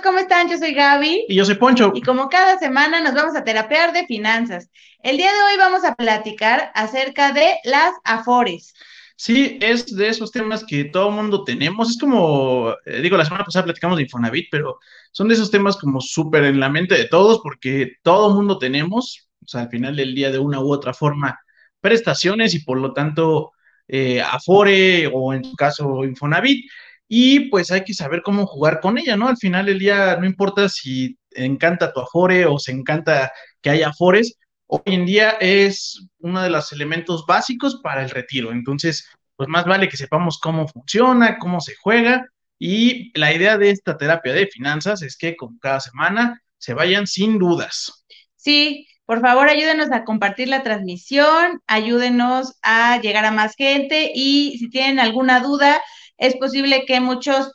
amigos, ¿cómo están? Yo soy Gaby. Y yo soy Poncho. Y como cada semana nos vamos a terapear de finanzas. El día de hoy vamos a platicar acerca de las afores. Sí, es de esos temas que todo mundo tenemos. Es como, eh, digo, la semana pasada platicamos de Infonavit, pero son de esos temas como súper en la mente de todos porque todo mundo tenemos, o sea, al final del día de una u otra forma, prestaciones y por lo tanto eh, Afore o en su caso Infonavit y pues hay que saber cómo jugar con ella, ¿no? Al final del día no importa si encanta tu Afore o se encanta que haya Afores, hoy en día es uno de los elementos básicos para el retiro. Entonces, pues más vale que sepamos cómo funciona, cómo se juega y la idea de esta terapia de finanzas es que con cada semana se vayan sin dudas. Sí, por favor ayúdenos a compartir la transmisión, ayúdenos a llegar a más gente y si tienen alguna duda, es posible que muchos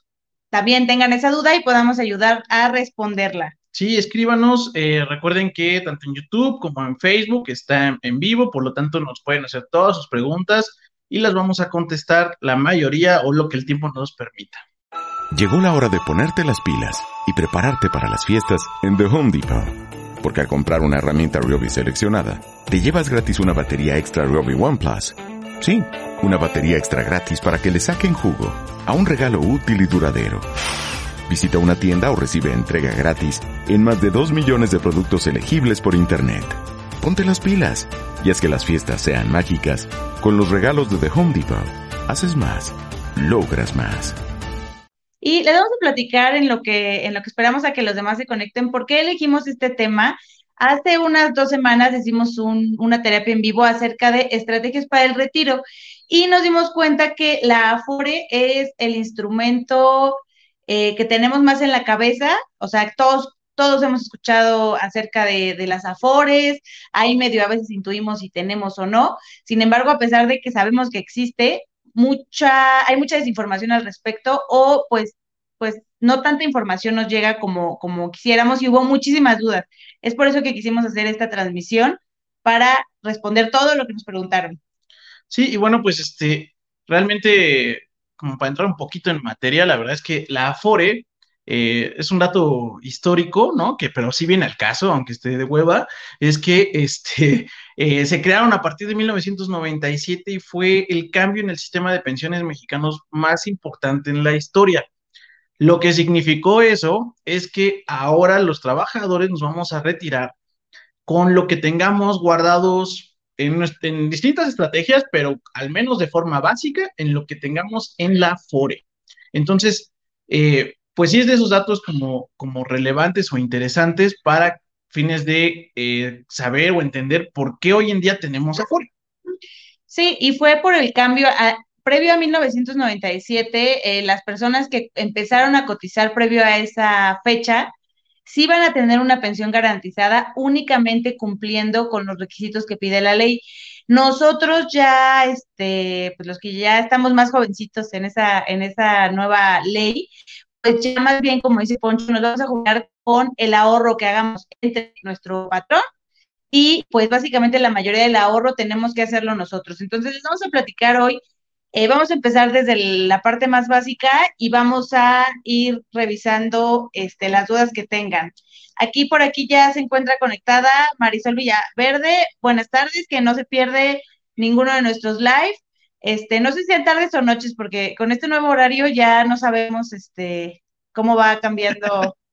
también tengan esa duda y podamos ayudar a responderla. Sí, escríbanos. Eh, recuerden que tanto en YouTube como en Facebook está en, vivo, por lo tanto nos pueden hacer todas sus preguntas y las vamos a contestar la mayoría o lo que el tiempo nos permita. Llegó la hora de ponerte las pilas y prepararte para las fiestas en The Home Depot. Porque al comprar una herramienta Ryobi seleccionada, te llevas gratis una batería extra Ryobi One Plus. Sí una batería extra gratis para que le saquen jugo a un regalo útil y duradero. Visita una tienda o recibe entrega gratis en más de 2 millones de productos elegibles por Internet. Ponte las pilas y haz que las fiestas sean mágicas con los regalos de The Home Depot. Haces más, logras más. Y le vamos a platicar en lo que, en lo que esperamos a que los demás se conecten. ¿Por qué elegimos este tema? Hace unas dos semanas hicimos una terapia en vivo acerca de estrategias para el retiro y nos dimos cuenta que la Afore es el instrumento eh, que tenemos más en la cabeza, o sea, todos, todos hemos escuchado acerca de, las Afores, ahí medio a veces intuimos si tenemos o no, sin embargo, a pesar de que sabemos que existe, mucha, hay mucha desinformación al respecto o pues, pues no tanta información nos llega como, como quisiéramos y hubo muchísimas dudas. Es por eso que quisimos hacer esta transmisión para responder todo lo que nos preguntaron. Sí, y bueno, pues este, realmente, como para entrar un poquito en materia, la verdad es que la Afore eh, es un dato histórico, ¿no? Que pero sí viene al caso, aunque esté de hueva, es que este, eh, se crearon a partir de 1997 y fue el cambio en el sistema de pensiones mexicanos más importante en la historia. Lo que significó eso es que ahora los trabajadores nos vamos a retirar con lo que tengamos guardados en, distintas estrategias, pero al menos de forma básica en lo que tengamos en la FORE. Entonces, eh, pues sí es de esos datos como, como relevantes o interesantes para fines de eh, saber o entender por qué hoy en día tenemos Afore. Sí, y fue por el cambio, previo a 1997, eh, las personas que empezaron a cotizar previo a esa fecha, sí van a tener una pensión garantizada únicamente cumpliendo con los requisitos que pide la ley. Nosotros ya, este, pues los que ya estamos más jovencitos en esa, en esa nueva ley, pues ya más bien, como dice Poncho, nos vamos a jugar con el ahorro que hagamos entre nuestro patrón y pues básicamente la mayoría del ahorro tenemos que hacerlo nosotros. Entonces, les vamos a platicar hoy eh, vamos a empezar desde la parte más básica y vamos a ir revisando este, las dudas que tengan. Aquí por aquí ya se encuentra conectada Marisol Villaverde. Buenas tardes, que no se pierde ninguno de nuestros live. Este, no sé si sean tardes o noches, porque con este nuevo horario ya no sabemos este, cómo va cambiando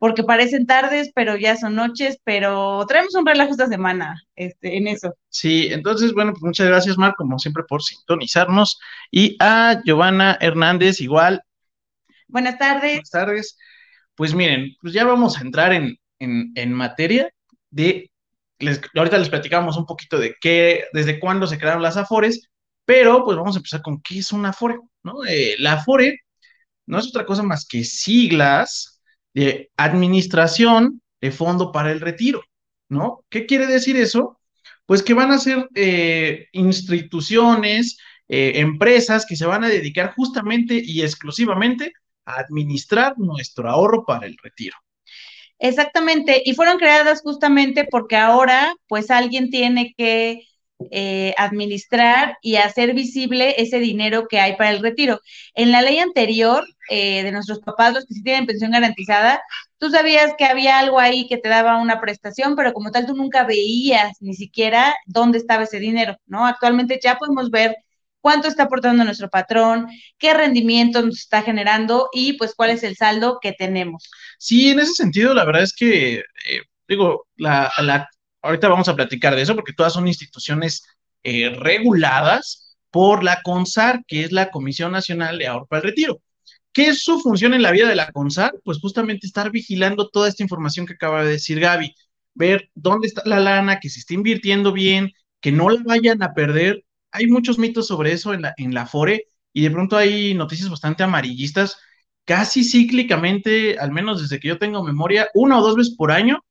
porque parecen tardes, pero ya son noches, pero traemos un relajo esta semana este, en eso. Sí, entonces, bueno, pues muchas gracias, Mar, como siempre, por sintonizarnos. Y a Giovanna Hernández, igual. Buenas tardes. Buenas tardes. Pues miren, pues ya vamos a entrar en, en, materia de, les, ahorita les platicamos un poquito de qué, desde cuándo se crearon las AFORES, Pero pues vamos a empezar con qué es una Afore, ¿no? Eh, la Afore no es otra cosa más que siglas de Administración de Fondo para el Retiro, ¿no? ¿Qué quiere decir eso? Pues que van a ser eh, instituciones, eh, empresas que se van a dedicar justamente y exclusivamente a administrar nuestro ahorro para el retiro. Exactamente, y fueron creadas justamente porque ahora pues alguien tiene que eh, administrar y hacer visible ese dinero que hay para el retiro. En la ley anterior eh, de nuestros papás, los que sí tienen pensión garantizada, tú sabías que había algo ahí que te daba una prestación, pero como tal tú nunca veías ni siquiera dónde estaba ese dinero, ¿no? Actualmente ya podemos ver cuánto está aportando nuestro patrón, qué rendimiento nos está generando y pues cuál es el saldo que tenemos. Sí, en ese sentido, la verdad es que, eh, digo, la, ahorita vamos a platicar de eso porque todas son instituciones eh, reguladas por la CONSAR, que es la Comisión Nacional de Ahorro para el Retiro. ¿Qué es su función en la vida de la CONSAR? Pues justamente estar vigilando toda esta información que acaba de decir Gaby, ver dónde está la lana, que se esté invirtiendo bien, que no la vayan a perder hay muchos mitos sobre eso en la, en la FORE y de pronto hay noticias bastante amarillistas, casi cíclicamente, al menos desde que yo tengo memoria, una o dos veces por año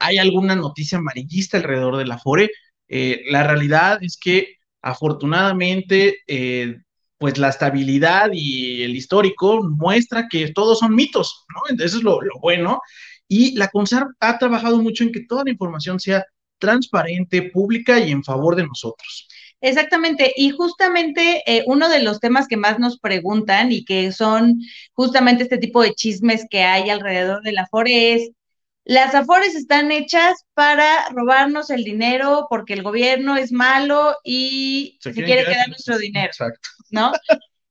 hay alguna noticia amarillista alrededor de la FORE. Eh, la realidad es que afortunadamente, eh, pues la estabilidad y el histórico muestra que todos son mitos, ¿no? Entonces es lo, bueno. Y la CONSAR ha trabajado mucho en que toda la información sea transparente, pública y en favor de nosotros. Exactamente, y justamente eh, uno de los temas que más nos preguntan y que son justamente este tipo de chismes que hay alrededor de la Afore es, las Afores están hechas para robarnos el dinero porque el gobierno es malo y se, quiere quedar nuestro dinero, Exacto. ¿no?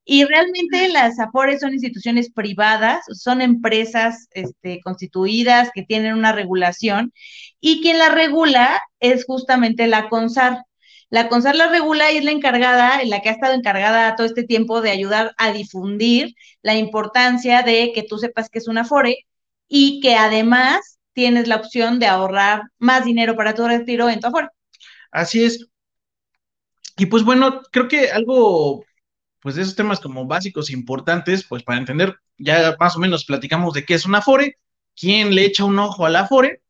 Y realmente las Afores son instituciones privadas, son empresas este, constituidas que tienen una regulación y quien la regula es justamente la CONSAR. La CONSAR la regula y es la encargada, la que ha estado encargada todo este tiempo de ayudar a difundir la importancia de que tú sepas que es una FORE y que además tienes la opción de ahorrar más dinero para tu retiro en tu Afore. Así es. Y pues bueno, creo que algo, pues de esos temas como básicos e importantes, pues para entender, ya más o menos platicamos de qué es una Afore, quién le echa un ojo a la Afore,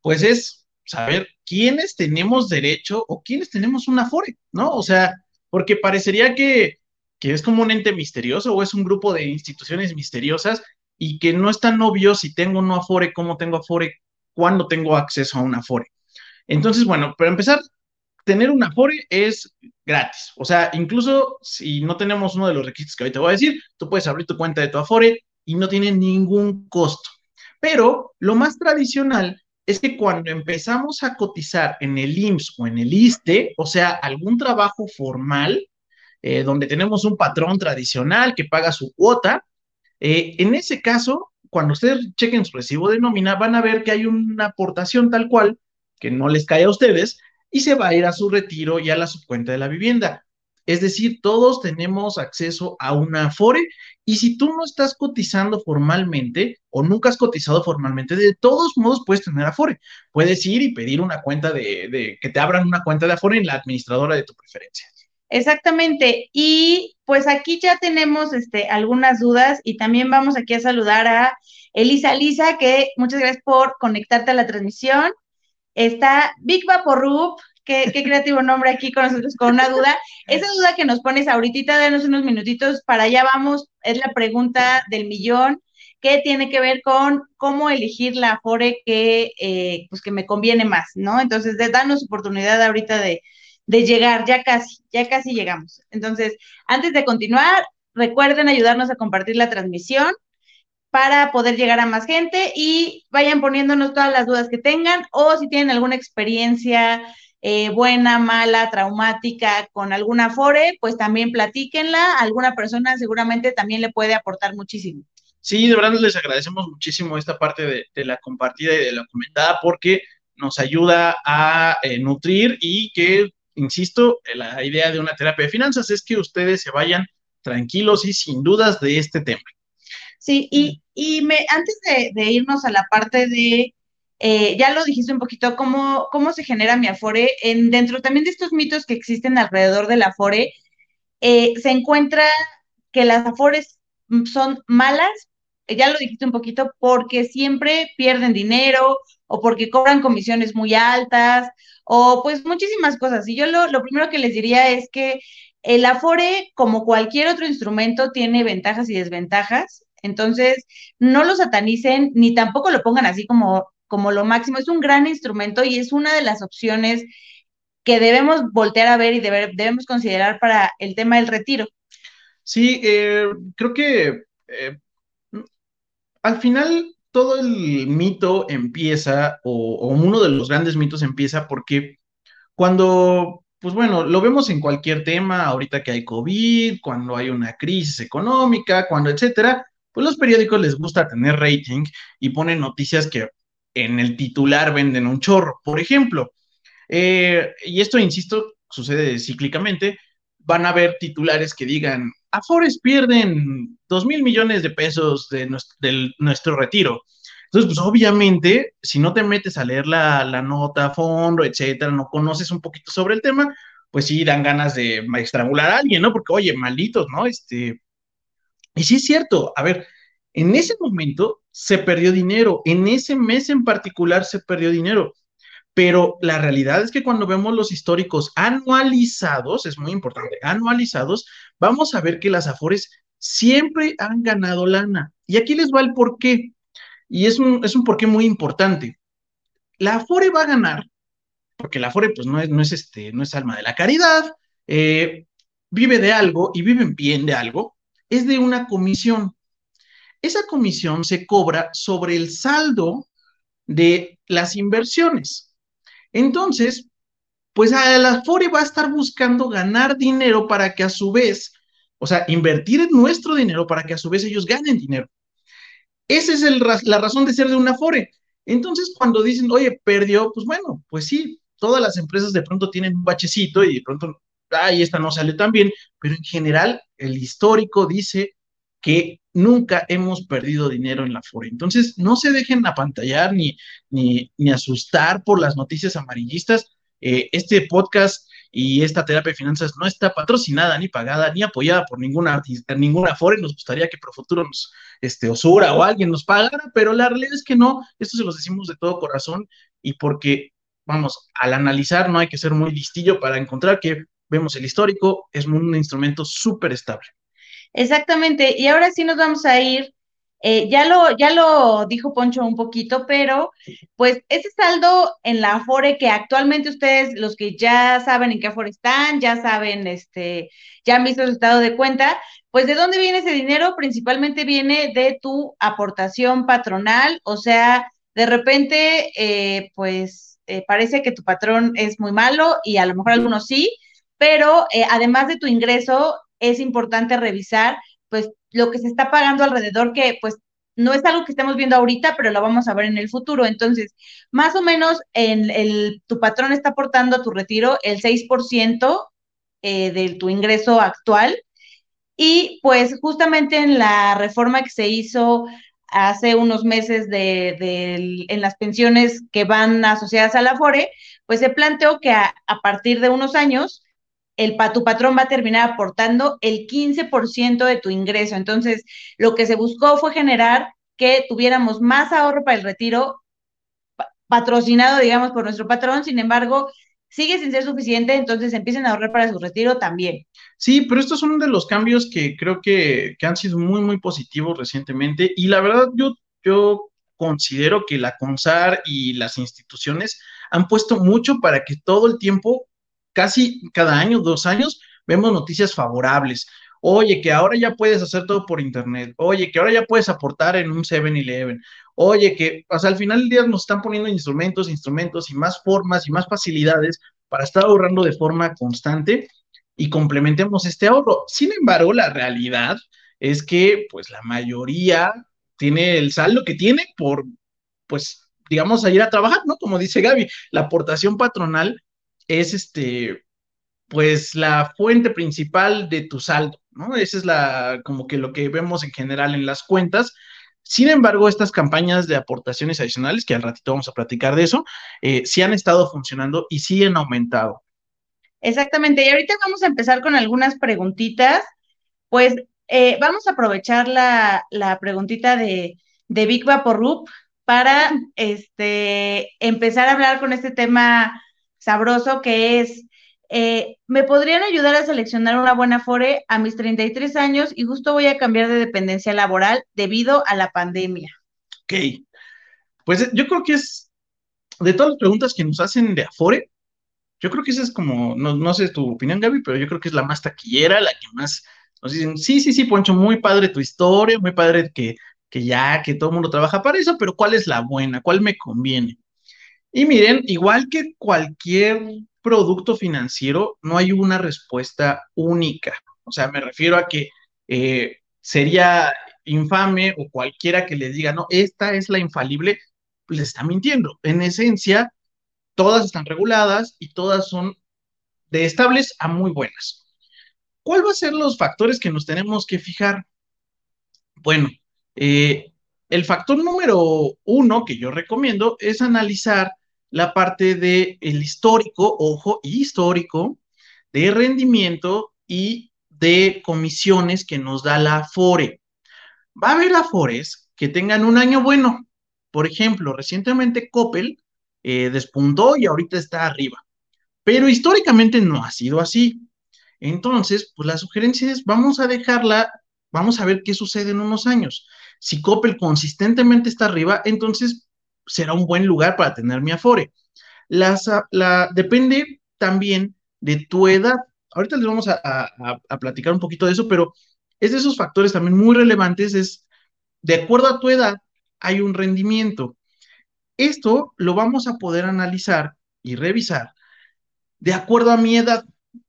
pues es saber quiénes tenemos derecho o quiénes tenemos un afore, ¿no? O sea, porque parecería que, es como un ente misterioso o es un grupo de instituciones misteriosas y que no es tan obvio si tengo un afore, cómo tengo afore, cuándo tengo acceso a un afore. Entonces, bueno, para empezar, tener un afore es gratis. O sea, incluso si no tenemos uno de los requisitos que ahorita voy a decir, tú puedes abrir tu cuenta de tu afore y no tiene ningún costo. Pero lo más tradicional es que cuando empezamos a cotizar en el IMSS o en el ISTE, o sea, algún trabajo formal, eh, donde tenemos un patrón tradicional que paga su cuota, eh, en ese caso, cuando ustedes chequen su recibo de nómina, van a ver que hay una aportación tal cual que no les cae a ustedes y se va a ir a su retiro y a la subcuenta de la vivienda. Es decir, todos tenemos acceso a una Afore y si tú no estás cotizando formalmente o nunca has cotizado formalmente, de todos modos puedes tener Afore. Puedes ir y pedir una cuenta de, que te abran una cuenta de Afore en la administradora de tu preferencia. Exactamente. Y pues aquí ya tenemos este, algunas dudas y también vamos aquí a saludar a Elisa Lisa, que muchas gracias por conectarte a la transmisión. Está Big Vaporub, Qué, creativo nombre aquí con nosotros, con una duda. Esa duda que nos pones ahorita, danos unos minutitos, para allá vamos, es la pregunta del millón, que tiene que ver con cómo elegir la Afore que, eh, pues que me conviene más, ¿no? Entonces, danos oportunidad ahorita de, de llegar, ya casi, ya casi llegamos. Entonces, antes de continuar, recuerden ayudarnos a compartir la transmisión para poder llegar a más gente y vayan poniéndonos todas las dudas que tengan o si tienen alguna experiencia eh, buena, mala, traumática con alguna fore, pues también platíquenla. Alguna persona seguramente también le puede aportar muchísimo. Sí, de verdad les agradecemos muchísimo esta parte de, la compartida y de la comentada porque nos ayuda a eh, nutrir y que, insisto, la idea de una terapia de finanzas es que ustedes se vayan tranquilos y sin dudas de este tema. Sí, y, y me, antes de irnos a la parte de eh, ya lo dijiste un poquito, cómo, cómo se genera mi Afore. En, dentro también de estos mitos que existen alrededor del Afore, eh, se encuentra que las afores son malas, ya lo dijiste un poquito, porque siempre pierden dinero o porque cobran comisiones muy altas o pues muchísimas cosas. Y yo lo, lo primero que les diría es que el Afore, como cualquier otro instrumento, tiene ventajas y desventajas. Entonces, no lo satanicen ni tampoco lo pongan así como, como lo máximo. Es un gran instrumento y es una de las opciones que debemos voltear a ver y debemos considerar para el tema del retiro. Sí, eh, creo que eh, al final todo el mito empieza, o, o, uno de los grandes mitos empieza porque cuando pues bueno, lo vemos en cualquier tema, ahorita que hay COVID, cuando hay una crisis económica, cuando etcétera, pues los periódicos les gusta tener rating y ponen noticias que en el titular venden un chorro. Por ejemplo, eh, y esto, insisto, sucede cíclicamente, van a haber titulares que digan, Afores pierden dos mil millones de pesos de nuestro, nuestro retiro. Entonces, pues obviamente, si no te metes a leer la, nota a fondo, etcétera, no conoces un poquito sobre el tema, pues sí dan ganas de estrangular a alguien, ¿no? Porque, oye, malditos, ¿no? Este. Y sí es cierto, a ver, en ese momento se perdió dinero, en ese mes en particular se perdió dinero, pero la realidad es que cuando vemos los históricos anualizados, es muy importante, anualizados, vamos a ver que las Afores siempre han ganado lana. Y aquí les va el por qué. Y es un, es un porqué muy importante. La Afore va a ganar, porque la Afore pues no es, no es, este, no es alma de la caridad, eh, vive de algo y vive bien de algo, es de una comisión. Esa comisión se cobra sobre el saldo de las inversiones. Entonces, pues a la Afore va a estar buscando ganar dinero para que a su vez, o sea, invertir en nuestro dinero para que a su vez ellos ganen dinero. Esa es la razón de ser de una Afore. Entonces, cuando dicen, oye, perdió, pues bueno, pues sí, todas las empresas de pronto tienen un bachecito y de pronto, ay, esta no sale tan bien, pero en general el histórico dice que nunca hemos perdido dinero en la Afore. Entonces, no se dejen apantallar ni, ni, asustar por las noticias amarillistas. Eh, este podcast y esta terapia de finanzas no está patrocinada ni pagada ni apoyada por ninguna ninguna fore. Nos gustaría que Profuturo nos, este, Osura o alguien nos pagara, pero la realidad es que no. Esto se los decimos de todo corazón y porque, vamos, al analizar no hay que ser muy distillo para encontrar que vemos el histórico, es un instrumento súper estable. Exactamente. Y ahora sí nos vamos a ir eh, ya, lo, ya lo dijo Poncho un poquito, pero pues ese saldo en la Afore que actualmente ustedes, los que ya saben en qué Afore están, ya saben, este, ya han visto el estado de cuenta, pues de dónde viene ese dinero, principalmente viene de tu aportación patronal, o sea, de repente, eh, pues eh, parece que tu patrón es muy malo y a lo mejor algunos sí, pero además de tu ingreso, es importante revisar pues lo que se está pagando alrededor, que pues no es algo que estemos viendo ahorita, pero lo vamos a ver en el futuro. Entonces, más o menos en el, tu patrón está aportando a tu retiro el 6% eh, de tu ingreso actual. Y pues justamente en la reforma que se hizo hace unos meses de, en las pensiones que van asociadas a la FORE, pues se planteó que a, a partir de unos años el, tu patrón va a terminar aportando el 15% de tu ingreso. Entonces, lo que se buscó fue generar que tuviéramos más ahorro para el retiro patrocinado, digamos, por nuestro patrón. Sin embargo, sigue sin ser suficiente, entonces empiecen a ahorrar para su retiro también. Sí, pero estos son de los cambios que creo que, que han sido muy, muy positivos recientemente. Y la verdad, yo, yo considero que la CONSAR y las instituciones han puesto mucho para que todo el tiempo casi cada año, dos años, vemos noticias favorables. Oye, que ahora ya puedes hacer todo por internet. Oye, que ahora ya puedes aportar en un 7-Eleven. Oye, que sea, al final del día nos están poniendo instrumentos, instrumentos y más formas y más facilidades para estar ahorrando de forma constante y complementemos este ahorro. Sin embargo, la realidad es que pues la mayoría tiene el saldo que tiene por, pues, digamos, ir a trabajar, ¿no? Como dice Gaby, la aportación patronal es este, pues la fuente principal de tu saldo, ¿no? Esa es la, como que lo que vemos en general en las cuentas. Sin embargo, estas campañas de aportaciones adicionales, que al ratito vamos a platicar de eso, eh, sí han estado funcionando y sí han aumentado. Exactamente, y ahorita vamos a empezar con algunas preguntitas. Pues eh, vamos a aprovechar la, preguntita de, de Big Vaporrup para este, empezar a hablar con este tema sabroso que es, eh, ¿me podrían ayudar a seleccionar una buena Fore a mis 33 años y justo voy a cambiar de dependencia laboral debido a la pandemia? Ok, pues yo creo que es, de todas las preguntas que nos hacen de Afore, yo creo que esa es como, no, no sé tu opinión, Gaby, pero yo creo que es la más taquillera, la que más nos dicen, sí, sí, sí, Poncho, muy padre tu historia, muy padre que, que ya, que todo el mundo trabaja para eso, pero ¿cuál es la buena? ¿Cuál me conviene? Y miren, igual que cualquier producto financiero, no hay una respuesta única. O sea, me refiero a que eh, sería infame o cualquiera que le diga, no, esta es la infalible, le está mintiendo. En esencia, todas están reguladas y todas son de estables a muy buenas. ¿Cuál va a ser los factores que nos tenemos que fijar? Bueno, eh, el factor número uno que yo recomiendo es analizar la parte del el histórico, ojo, histórico, de rendimiento y de comisiones que nos da la Afore. Va a haber Afores que tengan un año bueno. Por ejemplo, recientemente Coppel eh, despuntó y ahorita está arriba. Pero históricamente no ha sido así. Entonces, pues la sugerencia es, vamos a dejarla, vamos a ver qué sucede en unos años. Si Coppel consistentemente está arriba, entonces será un buen lugar para tener mi Afore. Ah, la, depende también de tu edad. Ahorita les vamos a, platicar un poquito de eso, pero es de esos factores también muy relevantes, es de acuerdo a tu edad, hay un rendimiento. Esto lo vamos a poder analizar y revisar de acuerdo a mi edad.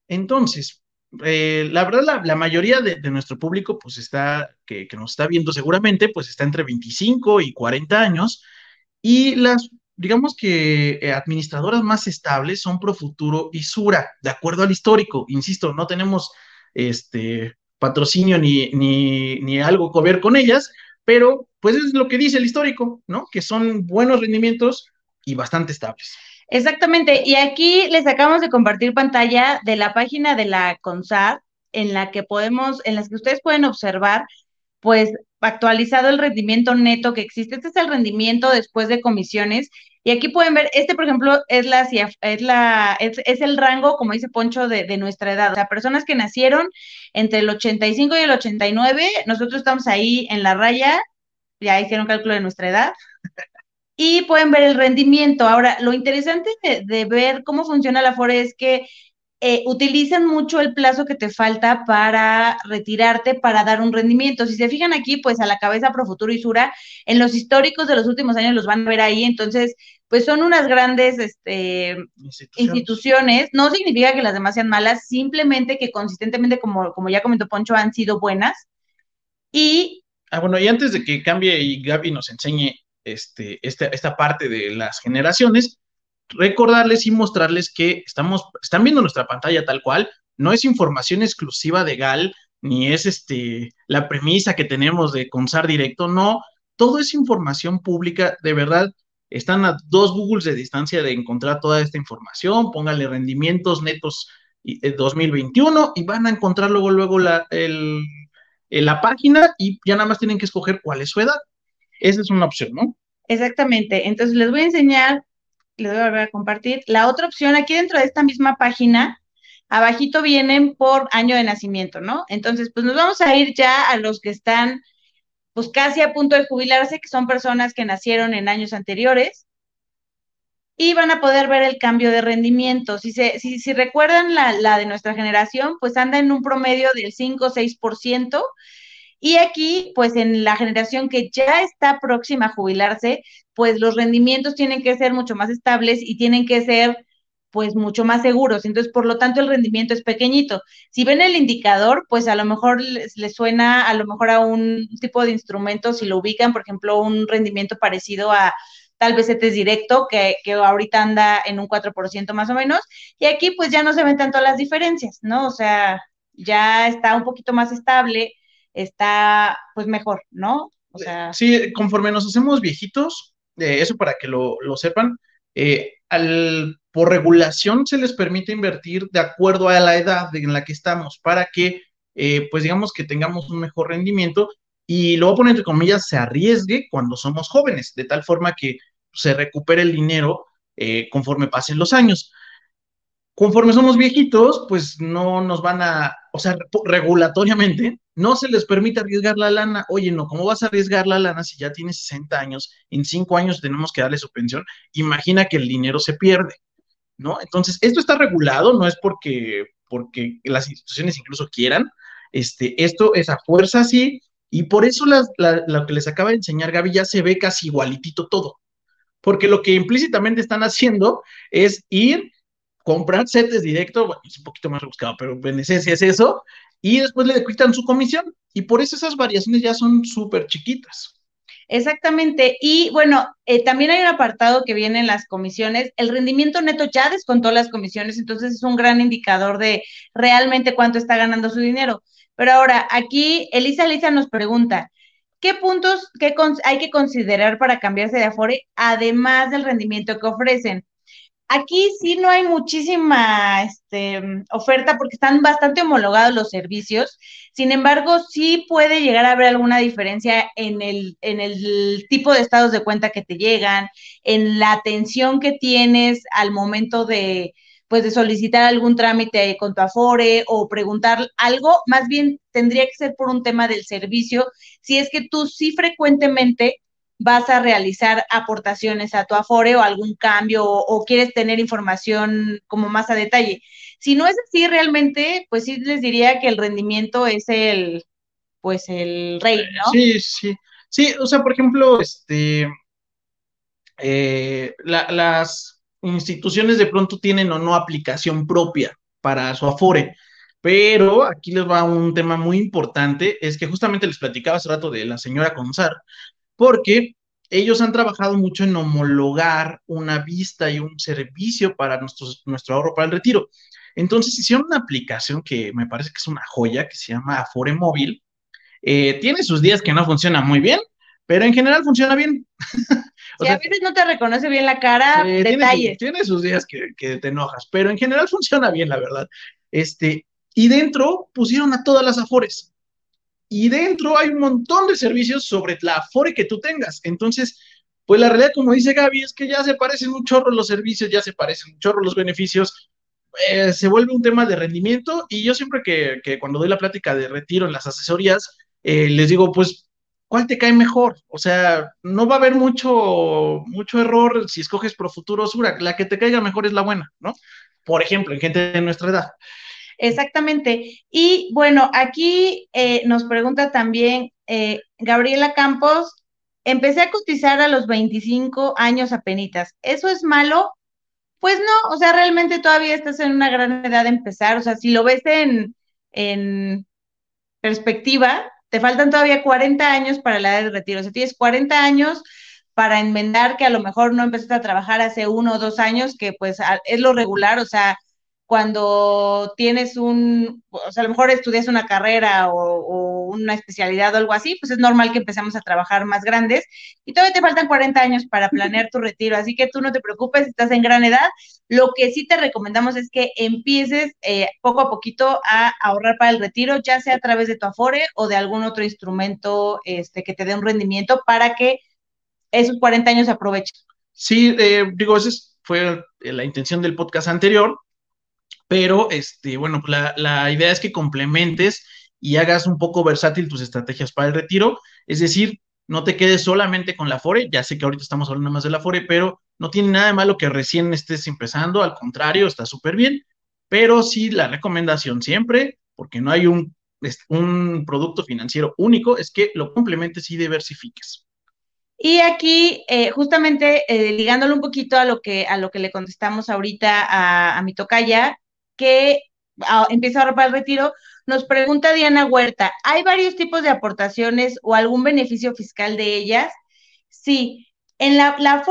Entonces, eh, la verdad, la, mayoría de, nuestro público, pues está, que, que, nos está viendo seguramente, pues está entre 25 y 40 años, y las, digamos que eh, administradoras más estables son Profuturo y Sura, de acuerdo al histórico. Insisto, no tenemos este patrocinio ni, ni, ni algo que ver con ellas, pero pues es lo que dice el histórico, ¿no? Que son buenos rendimientos y bastante estables. Exactamente, y aquí les acabamos de compartir pantalla de la página de la CONSAR en la que podemos, en las que ustedes pueden observar, pues actualizado el rendimiento neto que existe. Este es el rendimiento después de comisiones. Y aquí pueden ver, este, por ejemplo, es la es la, es, el rango, como dice Poncho, de, de, nuestra edad. O sea, personas que nacieron entre el 85 y el 89, nosotros estamos ahí en la raya, ya hicieron cálculo de nuestra edad y pueden ver el rendimiento. Ahora, lo interesante de, ver cómo funciona la FORE es que eh, utilizan mucho el plazo que te falta para retirarte, para dar un rendimiento. Si se fijan aquí, pues a la cabeza Profuturo y Sura, en los históricos de los últimos años los van a ver ahí, entonces, pues son unas grandes este, instituciones. No significa que las demás sean malas, simplemente que consistentemente, como, como ya comentó Poncho, han sido buenas. Y... Ah, bueno, y antes de que cambie y Gaby nos enseñe este, esta, esta parte de las generaciones, recordarles y mostrarles que estamos, están viendo nuestra pantalla tal cual, no es información exclusiva de GAL, ni es este, la premisa que tenemos de CONSAR directo, no, todo es información pública, de verdad, están a dos Googles de distancia de encontrar toda esta información, pónganle rendimientos netos 2021 eh, y van a encontrar luego, luego la, la página y ya nada más tienen que escoger cuál es su edad. Esa es una opción, ¿no? Exactamente. Entonces les voy a enseñar, les voy a volver a compartir. La otra opción, aquí dentro de esta misma página, abajito vienen por año de nacimiento, ¿no? Entonces, pues nos vamos a ir ya a los que están, pues casi a punto de jubilarse, que son personas que nacieron en años anteriores. Y van a poder ver el cambio de rendimiento. Si, se, si, si recuerdan la, la de nuestra generación, pues anda en un promedio del 5 o 6%. Y aquí, pues en la generación que ya está próxima a jubilarse, pues los rendimientos tienen que ser mucho más estables y tienen que ser pues mucho más seguros. Entonces, por lo tanto, el rendimiento es pequeñito. Si ven el indicador, pues a lo mejor les, suena a lo mejor a un tipo de instrumento, si lo ubican, por ejemplo, un rendimiento parecido a tal vez este es directo, que, que ahorita anda en un 4% más o menos, y aquí pues ya no se ven tanto las diferencias, ¿no? O sea, ya está un poquito más estable, está pues mejor, ¿no? O sea... Sí, conforme nos hacemos viejitos, eso para que lo, sepan, eh, al por regulación se les permite invertir de acuerdo a la edad en la que estamos para que, eh, pues digamos que tengamos un mejor rendimiento y lo a poner entre comillas, se arriesgue cuando somos jóvenes, de tal forma que se recupere el dinero eh, conforme pasen los años. Conforme somos viejitos, pues no nos van a, o sea, regulatoriamente, no se les permite arriesgar la lana. Oye, no, ¿cómo vas a arriesgar la lana si ya tienes 60 años? En 5 años tenemos que darle su pensión. Imagina que el dinero se pierde, ¿no? Entonces, esto está regulado, no es porque, porque las instituciones incluso quieran. Este, esto es a fuerza así, y por eso lo que les acaba de enseñar Gaby ya se ve casi igualitito todo. Porque lo que implícitamente están haciendo es ir, comprar setes directo, bueno, es un poquito más rebuscado, pero en esencia es eso, y después le quitan su comisión. Y por eso esas variaciones ya son súper chiquitas. Exactamente. Y bueno, eh, también hay un apartado que viene en las comisiones. El rendimiento neto ya descontó las comisiones, entonces es un gran indicador de realmente cuánto está ganando su dinero. Pero ahora, aquí Elisa Elisa nos pregunta, ¿qué puntos hay que considerar para cambiarse de Afore, además del rendimiento que ofrecen? Aquí sí no hay muchísima este, oferta porque están bastante homologados los servicios. Sin embargo, sí puede llegar a haber alguna diferencia en el, en el tipo de estados de cuenta que te llegan, en la atención que tienes al momento de, pues de solicitar algún trámite con tu Afore o preguntar algo, más bien tendría que ser por un tema del servicio, si es que tú sí frecuentemente vas a realizar aportaciones a tu Afore o algún cambio o, quieres tener información como más a detalle. Si no es así realmente, pues sí les diría que el rendimiento es el, pues el rey, ¿no? Sí, sí. Sí, o sea, por ejemplo, este, eh, las instituciones de pronto tienen o no aplicación propia para su Afore. Pero aquí les va un tema muy importante, es que justamente les platicaba hace rato de la señora Consar, porque ellos han trabajado mucho en homologar una vista y un servicio para nuestro ahorro para el retiro. Entonces hicieron una aplicación que me parece que es una joya, que se llama Afore Móvil. Eh, tiene sus días que no funciona muy bien, pero en general funciona bien. o sea, a veces no te reconoce bien la cara, detalles. Tiene, sus días que, te enojas, pero en general funciona bien, la verdad. Este, y dentro pusieron a todas las afores. Y dentro hay un montón de servicios sobre la afore que tú tengas. Entonces, pues la realidad, como dice Gaby, es que ya se parecen un chorro los servicios, ya se parecen un chorro los beneficios. Eh, se vuelve un tema de rendimiento y yo siempre que, cuando doy la plática de retiro en las asesorías, eh, les digo, pues ¿cuál te cae mejor? O sea, no va a haber mucho, mucho error si escoges pro futuro Sura. La que te caiga mejor es la buena, ¿no? Por ejemplo, en gente de nuestra edad. Exactamente. Y bueno, aquí eh, nos pregunta también eh, Gabriela Campos, empecé a cotizar a los 25 años apenas. ¿Eso es malo? Pues no, o sea, realmente todavía estás en una gran edad de empezar. O sea, si lo ves en, en perspectiva, te faltan todavía 40 años para la edad de retiro. O sea, tienes 40 años para enmendar que a lo mejor no empezaste a trabajar hace uno o dos años, que pues es lo regular, o sea, cuando tienes un, o sea, a lo mejor estudias una carrera o, una especialidad o algo así, pues es normal que empecemos a trabajar más grandes y todavía te faltan 40 años para planear tu retiro, así que tú no te preocupes, estás en gran edad. Lo que sí te recomendamos es que empieces eh, poco a poquito a ahorrar para el retiro, ya sea a través de tu Afore o de algún otro instrumento este, que te dé un rendimiento para que esos 40 años aprovechen. Sí, eh, digo, esa fue la intención del podcast anterior, pero este, bueno, la, la idea es que complementes y hagas un poco versátil tus estrategias para el retiro, es decir, no te quedes solamente con la FORE, ya sé que ahorita estamos hablando más de la FORE, pero no tiene nada de malo que recién estés empezando, al contrario, está súper bien, pero sí la recomendación siempre, porque no hay un, un producto financiero único, es que lo complementes y diversifiques. Y aquí, eh, justamente eh, ligándolo un poquito a lo que, a lo que le contestamos ahorita a, a mi tocaya, que ah, empieza a ahorrar el retiro, nos pregunta Diana Huerta, ¿hay varios tipos de aportaciones o algún beneficio fiscal de ellas? Sí, en la, la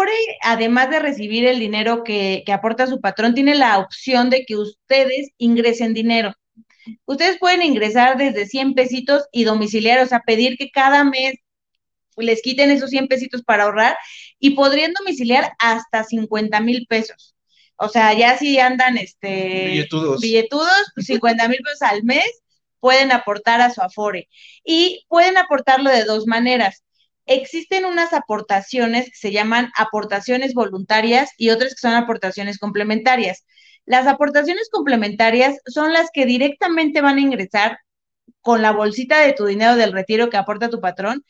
además de recibir el dinero que, que aporta su patrón, tiene la opción de que ustedes ingresen dinero. Ustedes pueden ingresar desde 100 pesitos y domiciliar, o sea, pedir que cada mes les quiten esos 100 pesitos para ahorrar y podrían domiciliar hasta 50 mil pesos. O sea, ya si andan este Billetudos. billetudos, pues 50 mil pesos al mes pueden aportar a su Afore. Y pueden aportarlo de dos maneras. Existen unas aportaciones que se llaman aportaciones voluntarias y otras que son aportaciones complementarias. Las aportaciones complementarias son las que directamente van a ingresar con la bolsita de tu dinero del retiro que aporta tu patrón.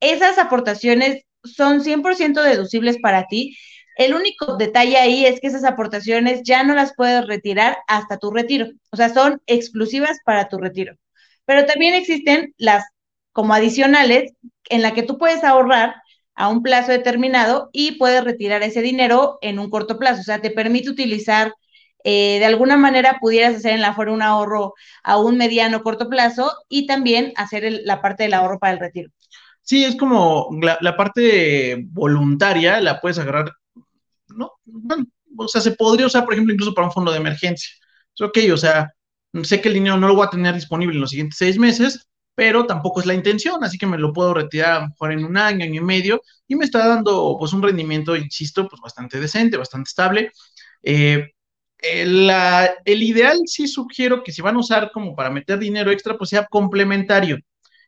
Esas aportaciones son 100% deducibles para ti. El único detalle ahí es que esas aportaciones ya no las puedes retirar hasta tu retiro. O sea, son exclusivas para tu retiro. Pero también existen las como adicionales en la que tú puedes ahorrar a un plazo determinado y puedes retirar ese dinero en un corto plazo. O sea, te permite utilizar, eh, de alguna manera pudieras hacer en la fuera un ahorro a un mediano corto plazo y también hacer la parte del ahorro para el retiro. Sí, es como la, la parte voluntaria la puedes agarrar, ¿no? Bueno, o sea, se podría usar, por ejemplo, incluso para un fondo de emergencia. Es ok, o sea, sé que el dinero no lo voy a tener disponible en los siguientes seis meses, pero tampoco es la intención, así que me lo puedo retirar a lo mejor en un año, año y medio, y me está dando pues un rendimiento, insisto, pues bastante decente, bastante estable. Eh, el, la- el ideal sí sugiero que si van a usar como para meter dinero extra, pues sea complementario.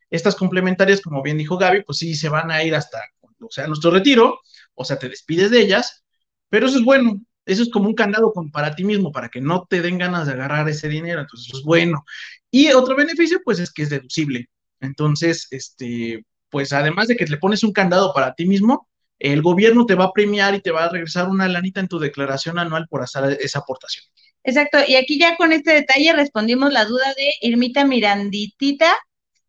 Estas complementarias, como bien dijo Gaby, pues sí se van a ir hasta, o sea, nuestro retiro, o sea, te despides de ellas, pero eso es bueno, eso es como un candado para ti mismo, para que no te den ganas de agarrar ese dinero, entonces eso es bueno. Y otro beneficio, pues es que es deducible. Entonces, este, pues además de que le pones un candado para ti mismo, el gobierno te va a premiar y te va a regresar una lanita en tu declaración anual por hacer esa aportación. Exacto, y aquí ya con este detalle respondimos la duda de Irmita Miranditita,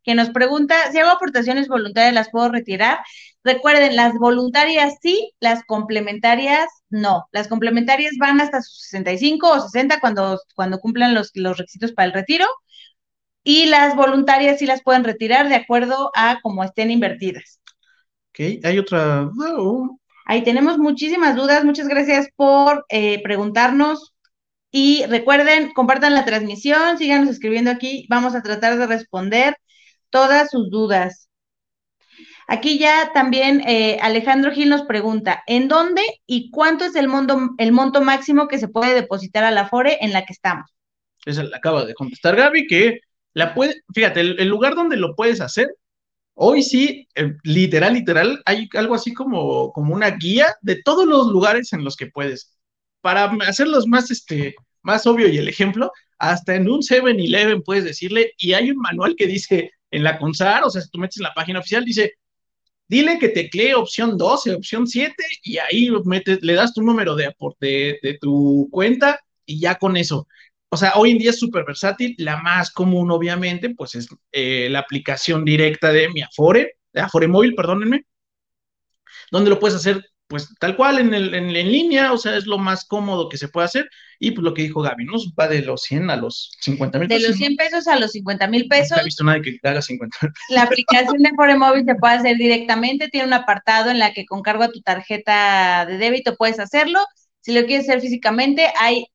que nos pregunta si hago aportaciones voluntarias, ¿las puedo retirar? Recuerden, las voluntarias sí, las complementarias no. Las complementarias van hasta sus 65 o 60 cuando, cuando cumplan los, los requisitos para el retiro, y las voluntarias sí las pueden retirar de acuerdo a cómo estén invertidas. ¿Ok? Hay otra duda o- Ahí tenemos muchísimas dudas. Muchas gracias por eh, preguntarnos. Y recuerden, compartan la transmisión, síganos escribiendo aquí. Vamos a tratar de responder todas sus dudas. Aquí ya también eh, Alejandro Gil nos pregunta, ¿en dónde y cuánto es el monto, el monto máximo que se puede depositar a la FORE en la que estamos? Esa la acaba de contestar Gaby, que la puede, fíjate, el, lugar donde lo puedes hacer, hoy sí, eh, literal, literal, hay algo así como, como una guía de todos los lugares en los que puedes. Para hacerlos más, este, más obvio y el ejemplo, hasta en un 7-Eleven puedes decirle, y hay un manual que dice en la CONSAR, o sea, si tú metes en la página oficial, dice, dile que teclee opción 12, opción 7, y ahí le das tu número de, de, de tu cuenta, y ya con eso. O sea, hoy en día es súper versátil. La más común, obviamente, pues es eh, la aplicación directa de mi Afore, de Afore Móvil, perdónenme, donde lo puedes hacer, pues tal cual en, el, en, en línea, o sea, es lo más cómodo que se puede hacer. Y pues lo que dijo Gaby, ¿no? Va de los 100 a los 50 mil De pesos. los 100 pesos a los 50 mil pesos. he visto nadie que haga 50 La aplicación de Fore Móvil se puede hacer directamente, tiene un apartado en la que con cargo a tu tarjeta de débito puedes hacerlo. Si lo quieres hacer físicamente, hay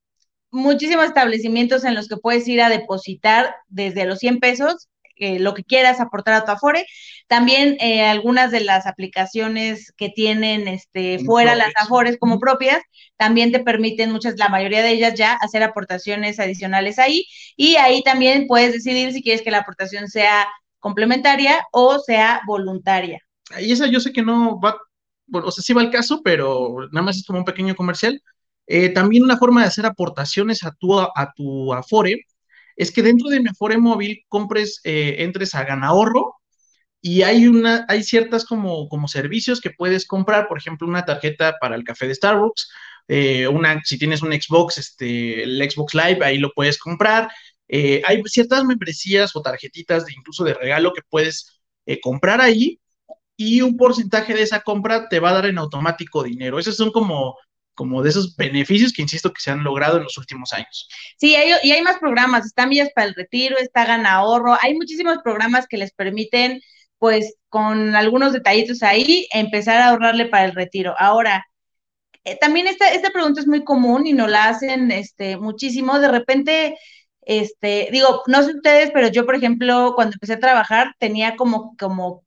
muchísimos establecimientos en los que puedes ir a depositar desde los 100 pesos eh, lo que quieras aportar a tu Afore. También eh, algunas de las aplicaciones que tienen este, fuera propias. las Afores como propias, también te permiten muchas, la mayoría de ellas ya, hacer aportaciones adicionales ahí. Y ahí también puedes decidir si quieres que la aportación sea complementaria o sea voluntaria. Y esa yo sé que no va, bueno, o sea, sí va al caso, pero nada más es como un pequeño comercial. Eh, también una forma de hacer aportaciones a tu, a tu Afore es que dentro de Afore móvil compres, eh, entres a Ganahorro y hay, una, hay ciertas como, como servicios que puedes comprar, por ejemplo, una tarjeta para el café de Starbucks, eh, una, si tienes un Xbox, este, el Xbox Live, ahí lo puedes comprar. Eh, hay ciertas membresías o tarjetitas de incluso de regalo que puedes comprar ahí y un porcentaje de esa compra te va a dar en automático dinero. Esos son como, como de esos beneficios que insisto que se han logrado en los últimos años. Sí, hay, y hay más programas, está Millas para el Retiro, está Gana Ahorro, hay muchísimos programas que les permiten, pues, con algunos detallitos ahí, empezar a ahorrarle para el retiro. Ahora, eh, también esta, esta pregunta es muy común y nos la hacen este, muchísimo. De repente, este, digo, no sé ustedes, pero yo, por ejemplo, cuando empecé a trabajar, tenía como, como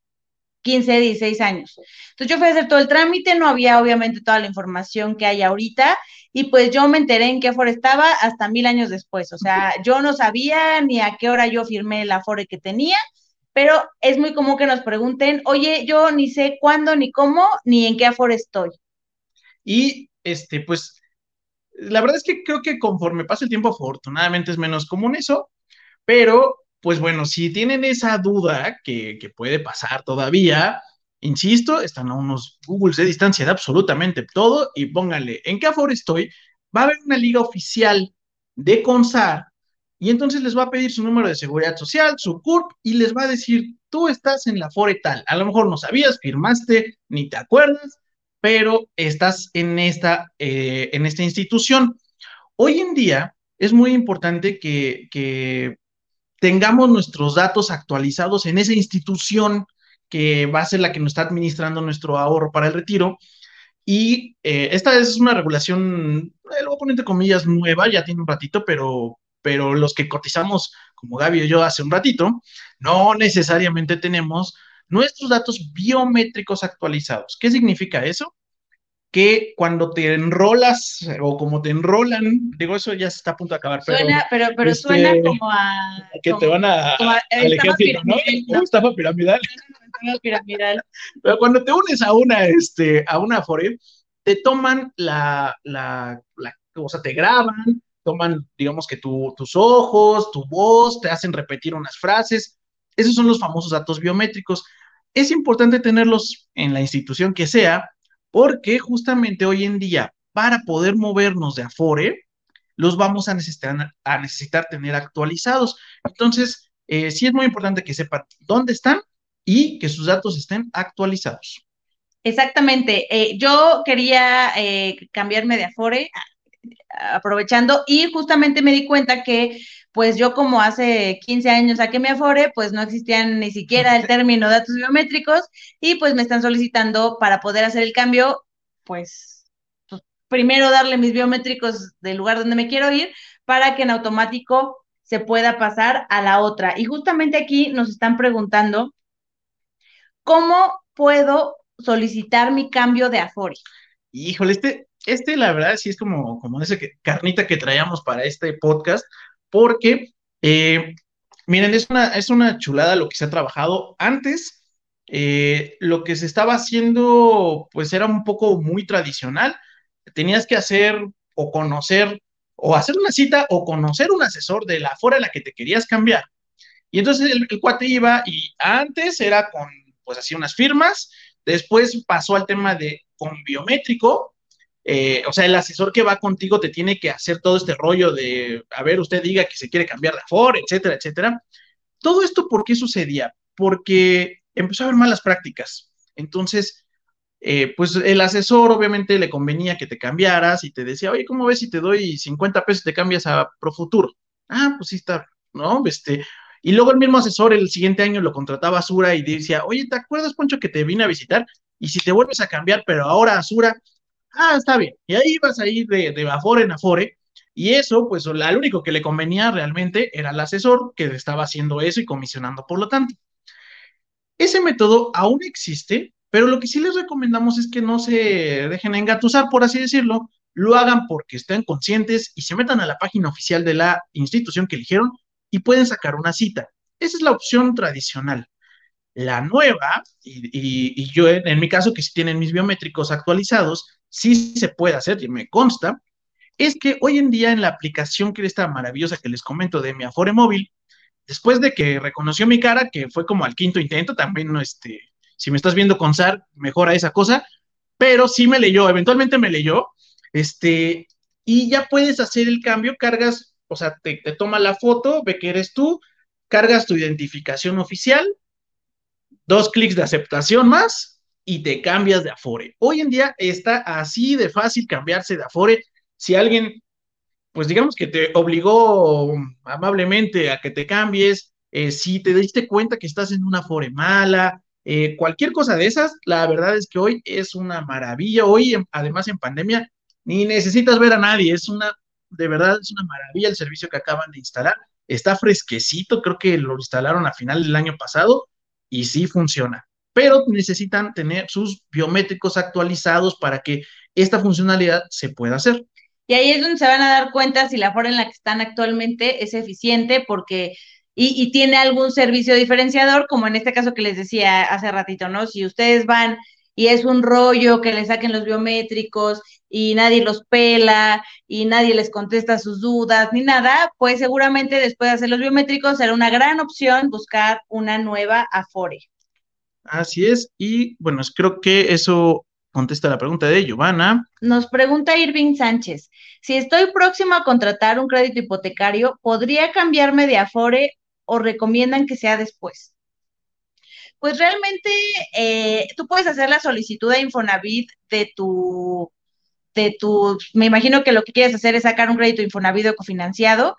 15, 16 años. Entonces yo fui a hacer todo el trámite, no había obviamente toda la información que hay ahorita y pues yo me enteré en qué Afore estaba hasta mil años después. O sea, yo no sabía ni a qué hora yo firmé el Afore que tenía, pero es muy común que nos pregunten, oye, yo ni sé cuándo, ni cómo, ni en qué Afore estoy. Y este, pues, la verdad es que creo que conforme pasa el tiempo, afortunadamente es menos común eso, pero pues bueno, si tienen esa duda que, puede pasar todavía, insisto, están a unos Googles de distancia de absolutamente todo y pónganle en qué Afore estoy, va a haber una liga oficial de CONSAR y entonces les va a pedir su número de seguridad social, su CURP y les va a decir, tú estás en la Afore tal, a lo mejor no sabías, firmaste, ni te acuerdas, pero estás en esta, eh, en esta institución. Hoy en día es muy importante que, que tengamos nuestros datos actualizados en esa institución que va a ser la que nos está administrando nuestro ahorro para el retiro. Y eh, esta es una regulación, eh, lo entre comillas, nueva, ya tiene un ratito, pero, pero los que cotizamos, como Gaby y yo hace un ratito, no necesariamente tenemos nuestros datos biométricos actualizados. ¿Qué significa eso? Que cuando te enrolas o como te enrolan, digo, eso ya se está a punto de acabar. Pero, suena, pero, pero este, suena como a... Que te van a, al ejército, ¿no? ¿no? Estafa piramidal. piramidal. Pero cuando te unes a una, este, a una fore, te toman la, la, la, o sea, te graban, toman, digamos que tu, tus ojos, tu voz, te hacen repetir unas frases. Esos son los famosos datos biométricos. Es importante tenerlos en la institución que sea, porque justamente hoy en día, para poder movernos de Afore, los vamos a necesitar, a necesitar tener actualizados. Entonces, eh, sí es muy importante que sepan dónde están y que sus datos estén actualizados. Exactamente. Eh, yo quería eh, cambiarme de Afore aprovechando y justamente me di cuenta que pues yo como hace 15 años saqué mi Afore, pues no existían ni siquiera el término datos biométricos y pues me están solicitando para poder hacer el cambio, pues, pues, primero darle mis biométricos del lugar donde me quiero ir para que en automático se pueda pasar a la otra. Y justamente aquí nos están preguntando, ¿cómo puedo solicitar mi cambio de Afore? Híjole, este, este la verdad sí es como, como ese carnita que traíamos para este podcast, porque, eh, miren, es una, es una chulada lo que se ha trabajado. Antes, eh, lo que se estaba haciendo, pues era un poco muy tradicional. Tenías que hacer o conocer, o hacer una cita, o conocer un asesor de la fuera a la que te querías cambiar. Y entonces el, el cuate iba y antes era con, pues hacía unas firmas, después pasó al tema de con biométrico, eh, o sea, el asesor que va contigo te tiene que hacer todo este rollo de, a ver, usted diga que se quiere cambiar de Afore, etcétera, etcétera. Todo esto, ¿por qué sucedía? Porque empezó a haber malas prácticas. Entonces, eh, pues el asesor obviamente le convenía que te cambiaras y te decía, oye, ¿cómo ves si te doy 50 pesos y te cambias a Profuturo? Ah, pues sí está, ¿no? Este, y luego el mismo asesor el siguiente año lo contrataba a Sura y decía, oye, ¿te acuerdas, Poncho, que te vine a visitar? Y si te vuelves a cambiar, pero ahora a Sura, ah, está bien. Y ahí vas a ir de, de Afore en Afore. Y eso, pues, lo único que le convenía realmente era el asesor que estaba haciendo eso y comisionando, por lo tanto. Ese método aún existe, pero lo que sí les recomendamos es que no se dejen engatusar, por así decirlo, lo hagan porque estén conscientes y se metan a la página oficial de la institución que eligieron y pueden sacar una cita. Esa es la opción tradicional. La nueva, y, yo en, mi caso que sí tienen mis biométricos actualizados, sí se puede hacer, y me consta, es que hoy en día en la aplicación que esta maravillosa que les comento de mi Afore móvil, después de que reconoció mi cara, que fue como al quinto intento, también, no, este, si me estás viendo con SAR, mejora esa cosa, pero sí me leyó, eventualmente me leyó, este, y ya puedes hacer el cambio, cargas, o sea, te, te toma la foto, ve que eres tú, cargas tu identificación oficial, dos clics de aceptación más, y te cambias de Afore. Hoy en día está así de fácil cambiarse de Afore. Si alguien, pues digamos que te obligó amablemente a que te cambies, eh, si te diste cuenta que estás en una Afore mala, eh, cualquier cosa de esas, la verdad es que hoy es una maravilla. Hoy, además en pandemia, ni necesitas ver a nadie, es una, de verdad, es una maravilla el servicio que acaban de instalar. Está fresquecito, creo que lo instalaron a final del año pasado y sí funciona. Pero necesitan tener sus biométricos actualizados para que esta funcionalidad se pueda hacer. Y ahí es donde se van a dar cuenta si la forma en la que están actualmente es eficiente porque y, tiene algún servicio diferenciador, como en este caso que les decía hace ratito, ¿no? Si ustedes van y es un rollo que le saquen los biométricos y nadie los pela y nadie les contesta sus dudas ni nada, pues seguramente después de hacer los biométricos será una gran opción buscar una nueva Afore. Así es, y bueno, creo que eso contesta la pregunta de Giovanna. Nos pregunta Irving Sánchez, si estoy próximo a contratar un crédito hipotecario, ¿podría cambiarme de Afore o recomiendan que sea después? Pues realmente eh, tú puedes hacer la solicitud de Infonavit de tu, de tu, me imagino que lo que quieres hacer es sacar un crédito Infonavit o cofinanciado.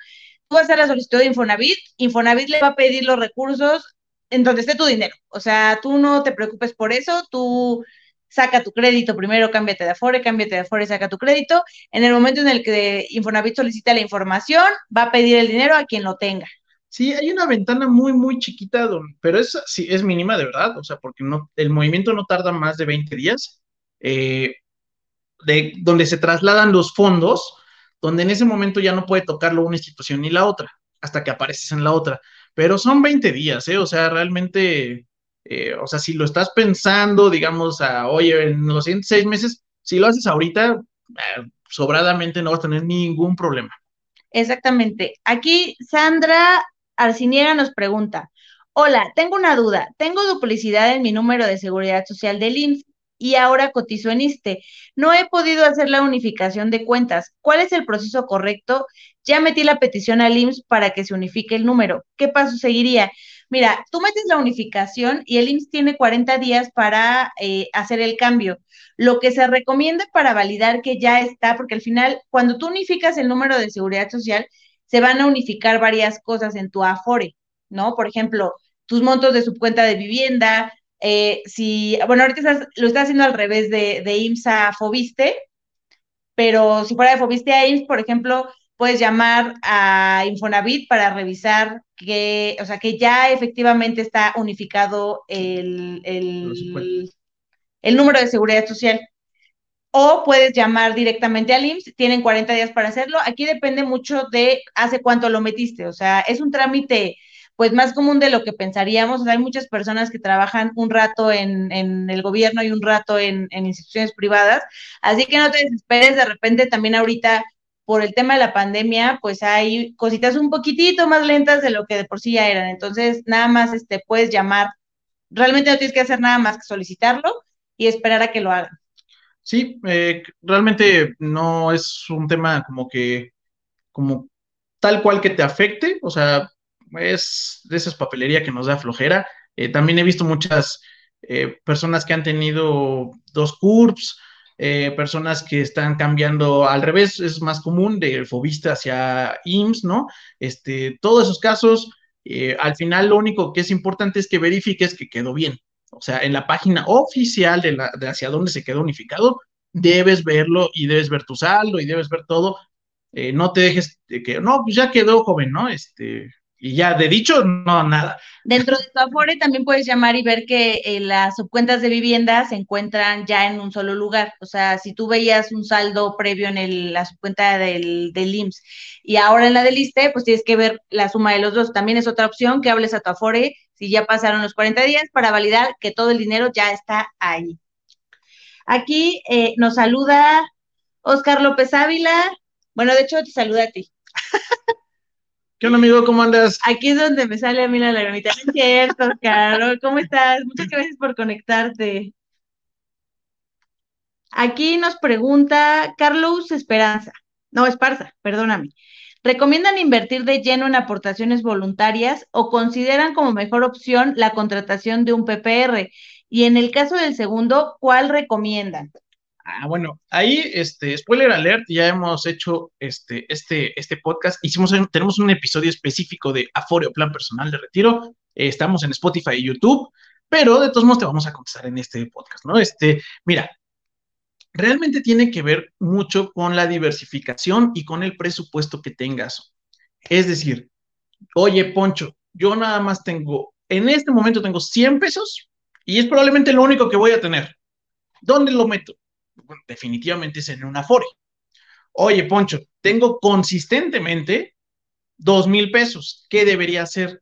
Tú vas a hacer la solicitud de Infonavit, Infonavit le va a pedir los recursos en donde esté tu dinero. O sea, tú no te preocupes por eso, tú saca tu crédito primero, cámbiate de Afore, cámbiate de Afore, saca tu crédito. En el momento en el que Infonavit solicita la información, va a pedir el dinero a quien lo tenga. Sí, hay una ventana muy, muy chiquita, pero es, sí, es mínima de verdad, o sea, porque no, el movimiento no tarda más de 20 días, eh, de, donde se trasladan los fondos, donde en ese momento ya no puede tocarlo una institución ni la otra, hasta que apareces en la otra. Pero son 20 días, ¿eh? O sea, realmente, eh, o sea, si lo estás pensando, digamos, a, oye, en los siguientes seis meses, si lo haces ahorita, eh, sobradamente no vas a tener ningún problema. Exactamente. Aquí Sandra Arciniera nos pregunta, hola, tengo una duda, tengo duplicidad en mi número de seguridad social del IMSS y ahora cotizo en ISTE. No he podido hacer la unificación de cuentas. ¿Cuál es el proceso correcto? Ya metí la petición al IMSS para que se unifique el número. ¿Qué paso seguiría? Mira, tú metes la unificación y el IMSS tiene 40 días para eh, hacer el cambio. Lo que se recomienda para validar que ya está, porque al final, cuando tú unificas el número de seguridad social, se van a unificar varias cosas en tu Afore, ¿no? Por ejemplo, tus montos de subcuenta de vivienda, eh, si, bueno, ahorita lo estás haciendo al revés de, de IMSA a Fobiste, pero si fuera de Fobiste a IMSS, por ejemplo, puedes llamar a Infonavit para revisar que, o sea, que ya efectivamente está unificado el, el, el número de seguridad social o puedes llamar directamente al IMSS, tienen 40 días para hacerlo. Aquí depende mucho de hace cuánto lo metiste, o sea, es un trámite pues más común de lo que pensaríamos. hay muchas personas que trabajan un rato en, el gobierno y un rato en, instituciones privadas, así que no te desesperes, de repente también ahorita por el tema de la pandemia, pues hay cositas un poquitito más lentas de lo que de por sí ya eran. Entonces, nada más este, puedes llamar, realmente no tienes que hacer nada más que solicitarlo y esperar a que lo hagan. Sí, eh, realmente no es un tema como que, como tal cual que te afecte, o sea, es de esas papelería que nos da flojera. Eh, también he visto muchas eh, personas que han tenido dos CURPS, personas que están cambiando al revés, es más común de Fobista hacia IMSS, ¿no? Este, todos esos casos, al final lo único que es importante es que verifiques que quedó bien. O sea, en la página oficial de, la, de hacia dónde se quedó unificado, debes verlo y debes ver tu saldo y debes ver todo. Eh, no te dejes de que, no, pues ya quedó joven, ¿no? Este, y ya de dicho, no, nada. Dentro de tu Afore también puedes llamar y ver que eh, las subcuentas de vivienda se encuentran ya en un solo lugar. O sea, si tú veías un saldo previo en la subcuenta del, del IMSS y ahora en la del ISTE, pues tienes que ver la suma de los dos. También es otra opción que hables a tu Afore si ya pasaron los 40 días para validar que todo el dinero ya está ahí. Aquí eh, nos saluda Oscar López Ávila. Bueno, de hecho, te saluda a ti. ¿Qué onda, amigo? ¿Cómo andas? Aquí es donde me sale a mí la lagrimita. Es cierto, Oscar. ¿Cómo estás? Muchas gracias por conectarte. Aquí nos pregunta Carlos Esperanza. No, Esparza, perdóname. ¿Recomiendan invertir de lleno en aportaciones voluntarias o consideran como mejor opción la contratación de un PPR? Y en el caso del segundo, ¿cuál recomiendan? Ah, bueno, ahí, este, spoiler alert, ya hemos hecho este, este, este podcast. Hicimos, tenemos un episodio específico de Afore o Plan Personal de Retiro. estamos en Spotify y YouTube, pero de todos modos te vamos a contestar en este podcast, ¿no? Este, mira, realmente tiene que ver mucho con la diversificación y con el presupuesto que tengas. Es decir, oye, Poncho, yo nada más tengo, en este momento tengo 100 pesos y es probablemente lo único que voy a tener. ¿Dónde lo meto? Definitivamente es en un Afore. Oye, Poncho, tengo consistentemente dos mil pesos. ¿Qué debería hacer?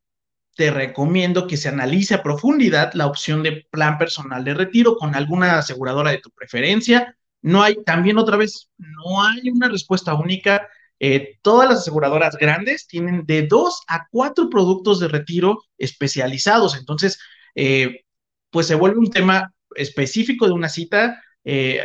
Te recomiendo que se analice a profundidad la opción de plan personal de retiro con alguna aseguradora de tu preferencia. No hay, también otra vez, no hay una respuesta única. Eh, todas las aseguradoras grandes tienen de dos a cuatro productos de retiro especializados. Entonces, eh, pues se vuelve un tema específico de una cita eh,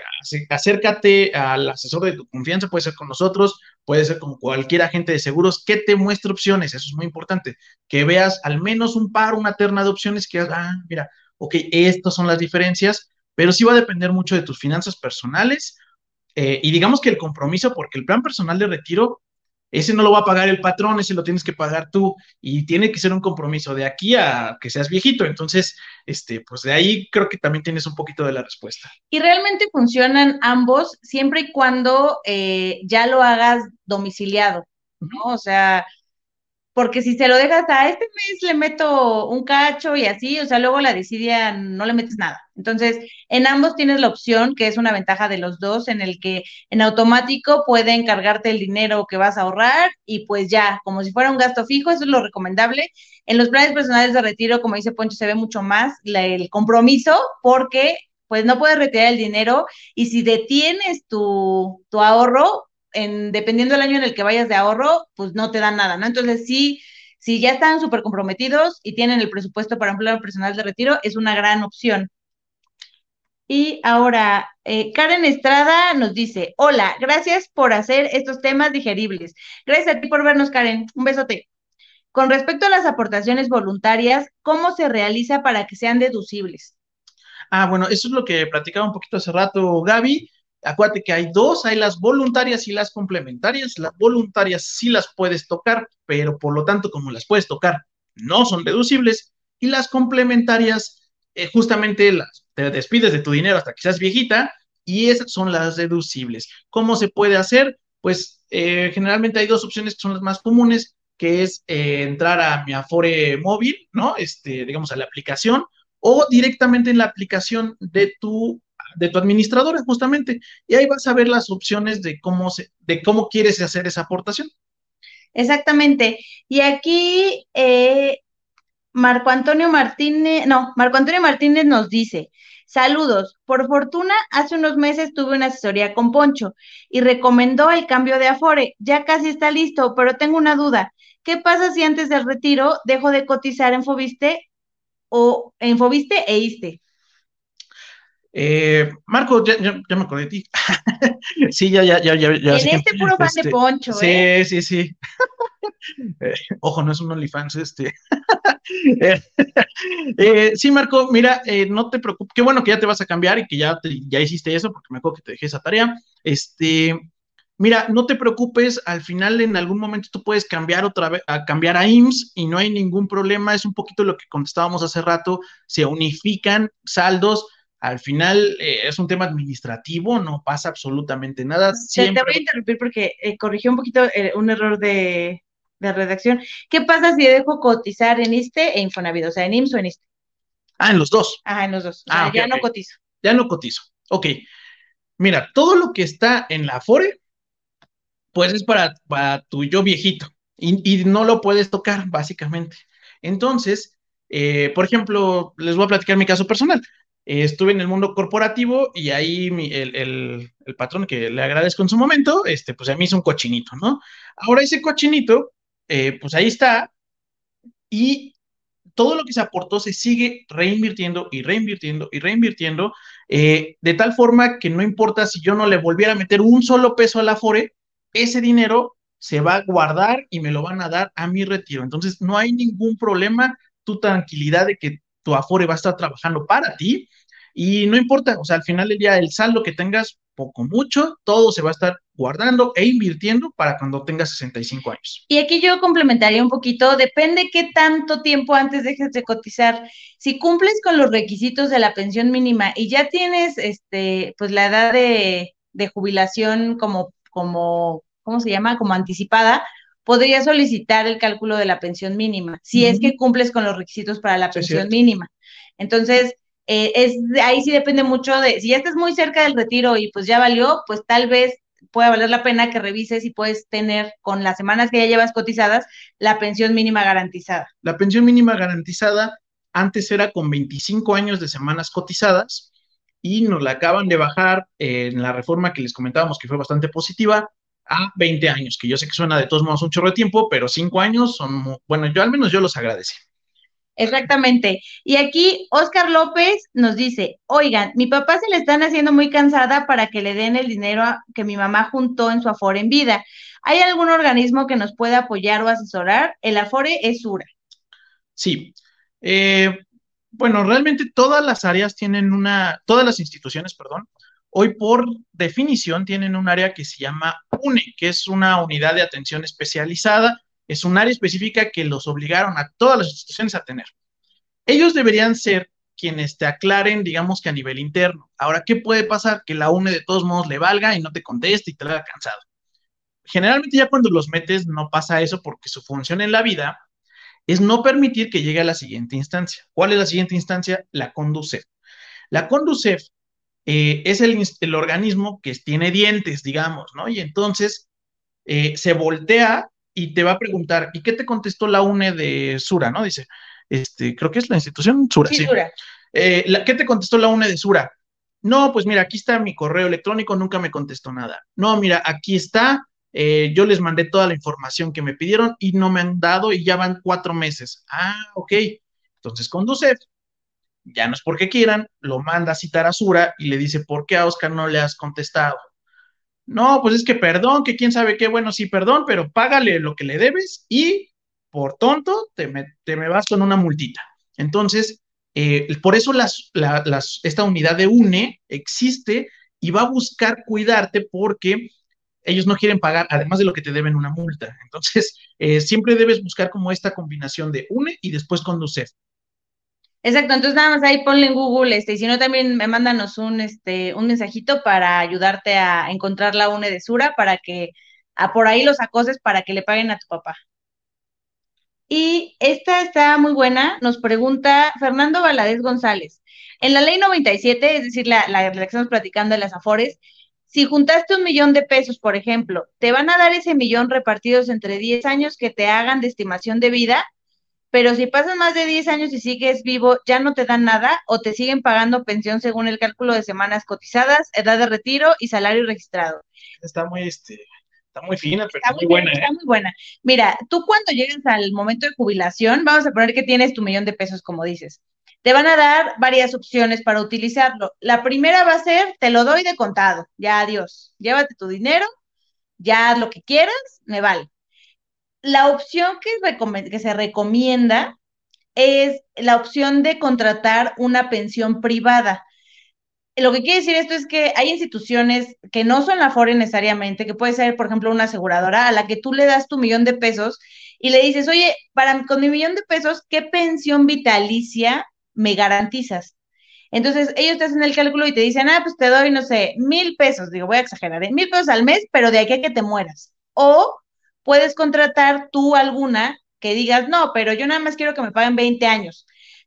acércate al asesor de tu confianza, puede ser con nosotros, puede ser con cualquier agente de seguros que te muestre opciones, eso es muy importante, que veas al menos un par, una terna de opciones que, ah, mira, ok, estas son las diferencias, pero sí va a depender mucho de tus finanzas personales eh, y digamos que el compromiso, porque el plan personal de retiro ese no lo va a pagar el patrón, ese lo tienes que pagar tú y tiene que ser un compromiso de aquí a que seas viejito. Entonces, este, pues de ahí creo que también tienes un poquito de la respuesta. Y realmente funcionan ambos siempre y cuando eh, ya lo hagas domiciliado, ¿no? O sea, porque si se lo dejas a este mes le meto un cacho y así, o sea, luego la decidia no le metes nada. Entonces, en ambos tienes la opción, que es una ventaja de los dos, en el que en automático puede encargarte el dinero que vas a ahorrar y pues ya, como si fuera un gasto fijo, eso es lo recomendable. En los planes personales de retiro, como dice Poncho, se ve mucho más el compromiso porque pues no puedes retirar el dinero y si detienes tu, tu ahorro, dependiendo del año en el que vayas de ahorro, pues no te dan nada, ¿no? Entonces, sí, si ya están súper comprometidos y tienen el presupuesto para plan personal de retiro, es una gran opción. Y ahora, eh, Karen Estrada nos dice, hola, gracias por hacer estos temas digeribles. Gracias a ti por vernos, Karen. Un besote. Con respecto a las aportaciones voluntarias, ¿cómo se realiza para que sean deducibles? Ah, bueno, eso es lo que platicaba un poquito hace rato Gaby. Acuérdate que hay dos, hay las voluntarias y las complementarias. Las voluntarias sí las puedes tocar, pero por lo tanto, como las puedes tocar, no son deducibles. Y las complementarias, eh, justamente las, te despides de tu dinero hasta que seas viejita y esas son las deducibles. ¿Cómo se puede hacer? Pues eh, generalmente hay dos opciones que son las más comunes, que es eh, entrar a mi Afore móvil, ¿no? Este, digamos, a la aplicación o directamente en la aplicación de tu de tu administradora, justamente. Y ahí vas a ver las opciones de cómo, se, de cómo quieres hacer esa aportación. Exactamente. Y aquí eh, Marco Antonio Martínez, no, Marco Antonio Martínez nos dice, saludos, por fortuna, hace unos meses tuve una asesoría con Poncho y recomendó el cambio de Afore. Ya casi está listo, pero tengo una duda. ¿Qué pasa si antes del retiro dejo de cotizar en Fobiste o en Fobiste e ISTE? Eh, Marco, ya, me acordé de ti. sí, ya, ya, ya, ya. En este puro fan de este, Poncho, sí, ¿eh? Sí, sí, sí. Eh, ojo, no es un OnlyFans este. Eh, sí, Marco, mira, no te preocupes. Qué bueno que ya te vas a cambiar y que ya, ya hiciste eso, porque me acuerdo que te dejé esa tarea. Este, mira, no te preocupes, al final en algún momento tú puedes cambiar otra vez, a cambiar a IMSS y no hay ningún problema. Es un poquito lo que contestábamos hace rato. Se unifican saldos al final eh, es un tema administrativo, no pasa absolutamente nada. Siempre... Te, voy a interrumpir porque eh, corrigió un poquito eh, un error de, redacción. ¿Qué pasa si dejo cotizar en ISTE e Infonavit? O sea, en IMSS o en ISTE. Ah, en los dos. Ah, en los dos. ah, ya no cotizo. Ya no cotizo. Ok. Mira, todo lo que está en la FORE, pues es para, para tu yo viejito y, y no lo puedes tocar, básicamente. Entonces, por ejemplo, les voy a platicar mi caso personal estuve en el mundo corporativo y ahí el, patrón que le agradezco en su momento, este, pues a mí hizo un cochinito, ¿no? Ahora ese cochinito, eh, pues ahí está y todo lo que se aportó se sigue reinvirtiendo y reinvirtiendo y reinvirtiendo, eh, de tal forma que no importa si yo no le volviera a meter un solo peso a la FORE, ese dinero se va a guardar y me lo van a dar a mi retiro. Entonces, no hay ningún problema, tu tranquilidad de que tu Afore va a estar trabajando para ti y no importa, o sea, al final del día el saldo que tengas, poco mucho, todo se va a estar guardando e invirtiendo para cuando tengas 65 años. Y aquí yo complementaría un poquito, depende qué tanto tiempo antes dejes de cotizar. Si cumples con los requisitos de la pensión mínima y ya tienes este pues la edad de, de jubilación como como ¿cómo se llama? como anticipada, podría solicitar el cálculo de la pensión mínima, si es que cumples con los requisitos para la pensión mínima. Entonces, eh, es, ahí sí depende mucho de, si ya estás muy cerca del retiro y pues ya valió, pues tal vez pueda valer la pena que revises y puedes tener con las semanas que ya llevas cotizadas la pensión mínima garantizada. La pensión mínima garantizada antes era con 25 años de semanas cotizadas y nos la acaban de bajar en la reforma que les comentábamos que fue bastante positiva a 20 años, que yo sé que suena de todos modos un chorro de tiempo, pero 5 años son, bueno, yo al menos yo los agradecí. Exactamente. Y aquí Oscar López nos dice, oigan, mi papá se le están haciendo muy cansada para que le den el dinero que mi mamá juntó en su Afore en vida. ¿Hay algún organismo que nos pueda apoyar o asesorar? El Afore es SURA. Sí. Eh, bueno, realmente todas las áreas tienen una, todas las instituciones, perdón, hoy por definición tienen un área que se llama UNE, que es una unidad de atención especializada es un área específica que los obligaron a todas las instituciones a tener. Ellos deberían ser quienes te aclaren, digamos que a nivel interno. Ahora, ¿qué puede pasar? Que la UNE de todos modos le valga y no te conteste y te la haga cansado. Generalmente ya cuando los metes no pasa eso porque su función en la vida es no permitir que llegue a la siguiente instancia. ¿Cuál es la siguiente instancia? La CONDUCEF. La CONDUCEF eh, es el, organismo que tiene dientes, digamos, ¿no? Y entonces eh, se voltea y te va a preguntar, ¿y qué te contestó la UNE de Sura, no? Dice, este, creo que es la institución Sura. Sí, Sura. Eh, ¿Qué te contestó la UNE de Sura? No, pues mira, aquí está mi correo electrónico, nunca me contestó nada. No, mira, aquí está, eh, yo les mandé toda la información que me pidieron y no me han dado y ya van cuatro meses. Ah, ok. Entonces, con ya no es porque quieran, lo manda a citar a Sura y le dice, ¿por qué a Oscar no le has contestado? No, pues es que perdón, que quién sabe qué, bueno, sí, perdón, pero págale lo que le debes y por tonto te me, te me vas con una multita. Entonces, eh, por eso las, esta unidad de UNE existe y va a buscar cuidarte porque ellos no quieren pagar, además de lo que te deben una multa. Entonces, eh, siempre debes buscar como esta combinación de UNE y después conducir. Exacto, entonces nada más ahí ponle en Google, este, y si no también me mándanos un, este, un mensajito para ayudarte a encontrar la UNE de Sura para que a por ahí los acoses para que le paguen a tu papá. Y esta está muy buena, nos pregunta Fernando Valadez González. En la ley 97, es decir, la, la, la que estamos platicando de las Afores, si juntaste un millón de pesos, por ejemplo, ¿te van a dar ese millón repartidos entre 10 años que te hagan de estimación de vida pero si pasan más de 10 años y sigues vivo, ya no te dan nada o te siguen pagando pensión según el cálculo de semanas cotizadas, edad de retiro y salario registrado. Está muy, este, está muy fina, pero está muy, buena. Está ¿eh? muy buena. Mira, tú cuando llegues al momento de jubilación, vamos a poner que tienes tu millón de pesos, como dices. Te van a dar varias opciones para utilizarlo. La primera va a ser, te lo doy de contado, ya adiós, llévate tu dinero, ya haz lo que quieras, me vale la opción que, se recomienda es la opción de contratar una pensión privada. Lo que quiere decir esto es que hay instituciones que no son la FORE necesariamente, que puede ser, por ejemplo, una aseguradora a la que tú le das tu millón de pesos y le dices, oye, para, con mi millón de pesos, ¿qué pensión vitalicia me garantizas? Entonces, ellos te hacen el cálculo y te dicen, ah, pues te doy, no sé, mil pesos, digo, voy a exagerar, ¿eh? mil pesos al mes, pero de aquí a que te mueras. O puedes contratar tú alguna que digas, no, pero yo nada más quiero que me paguen 20 años.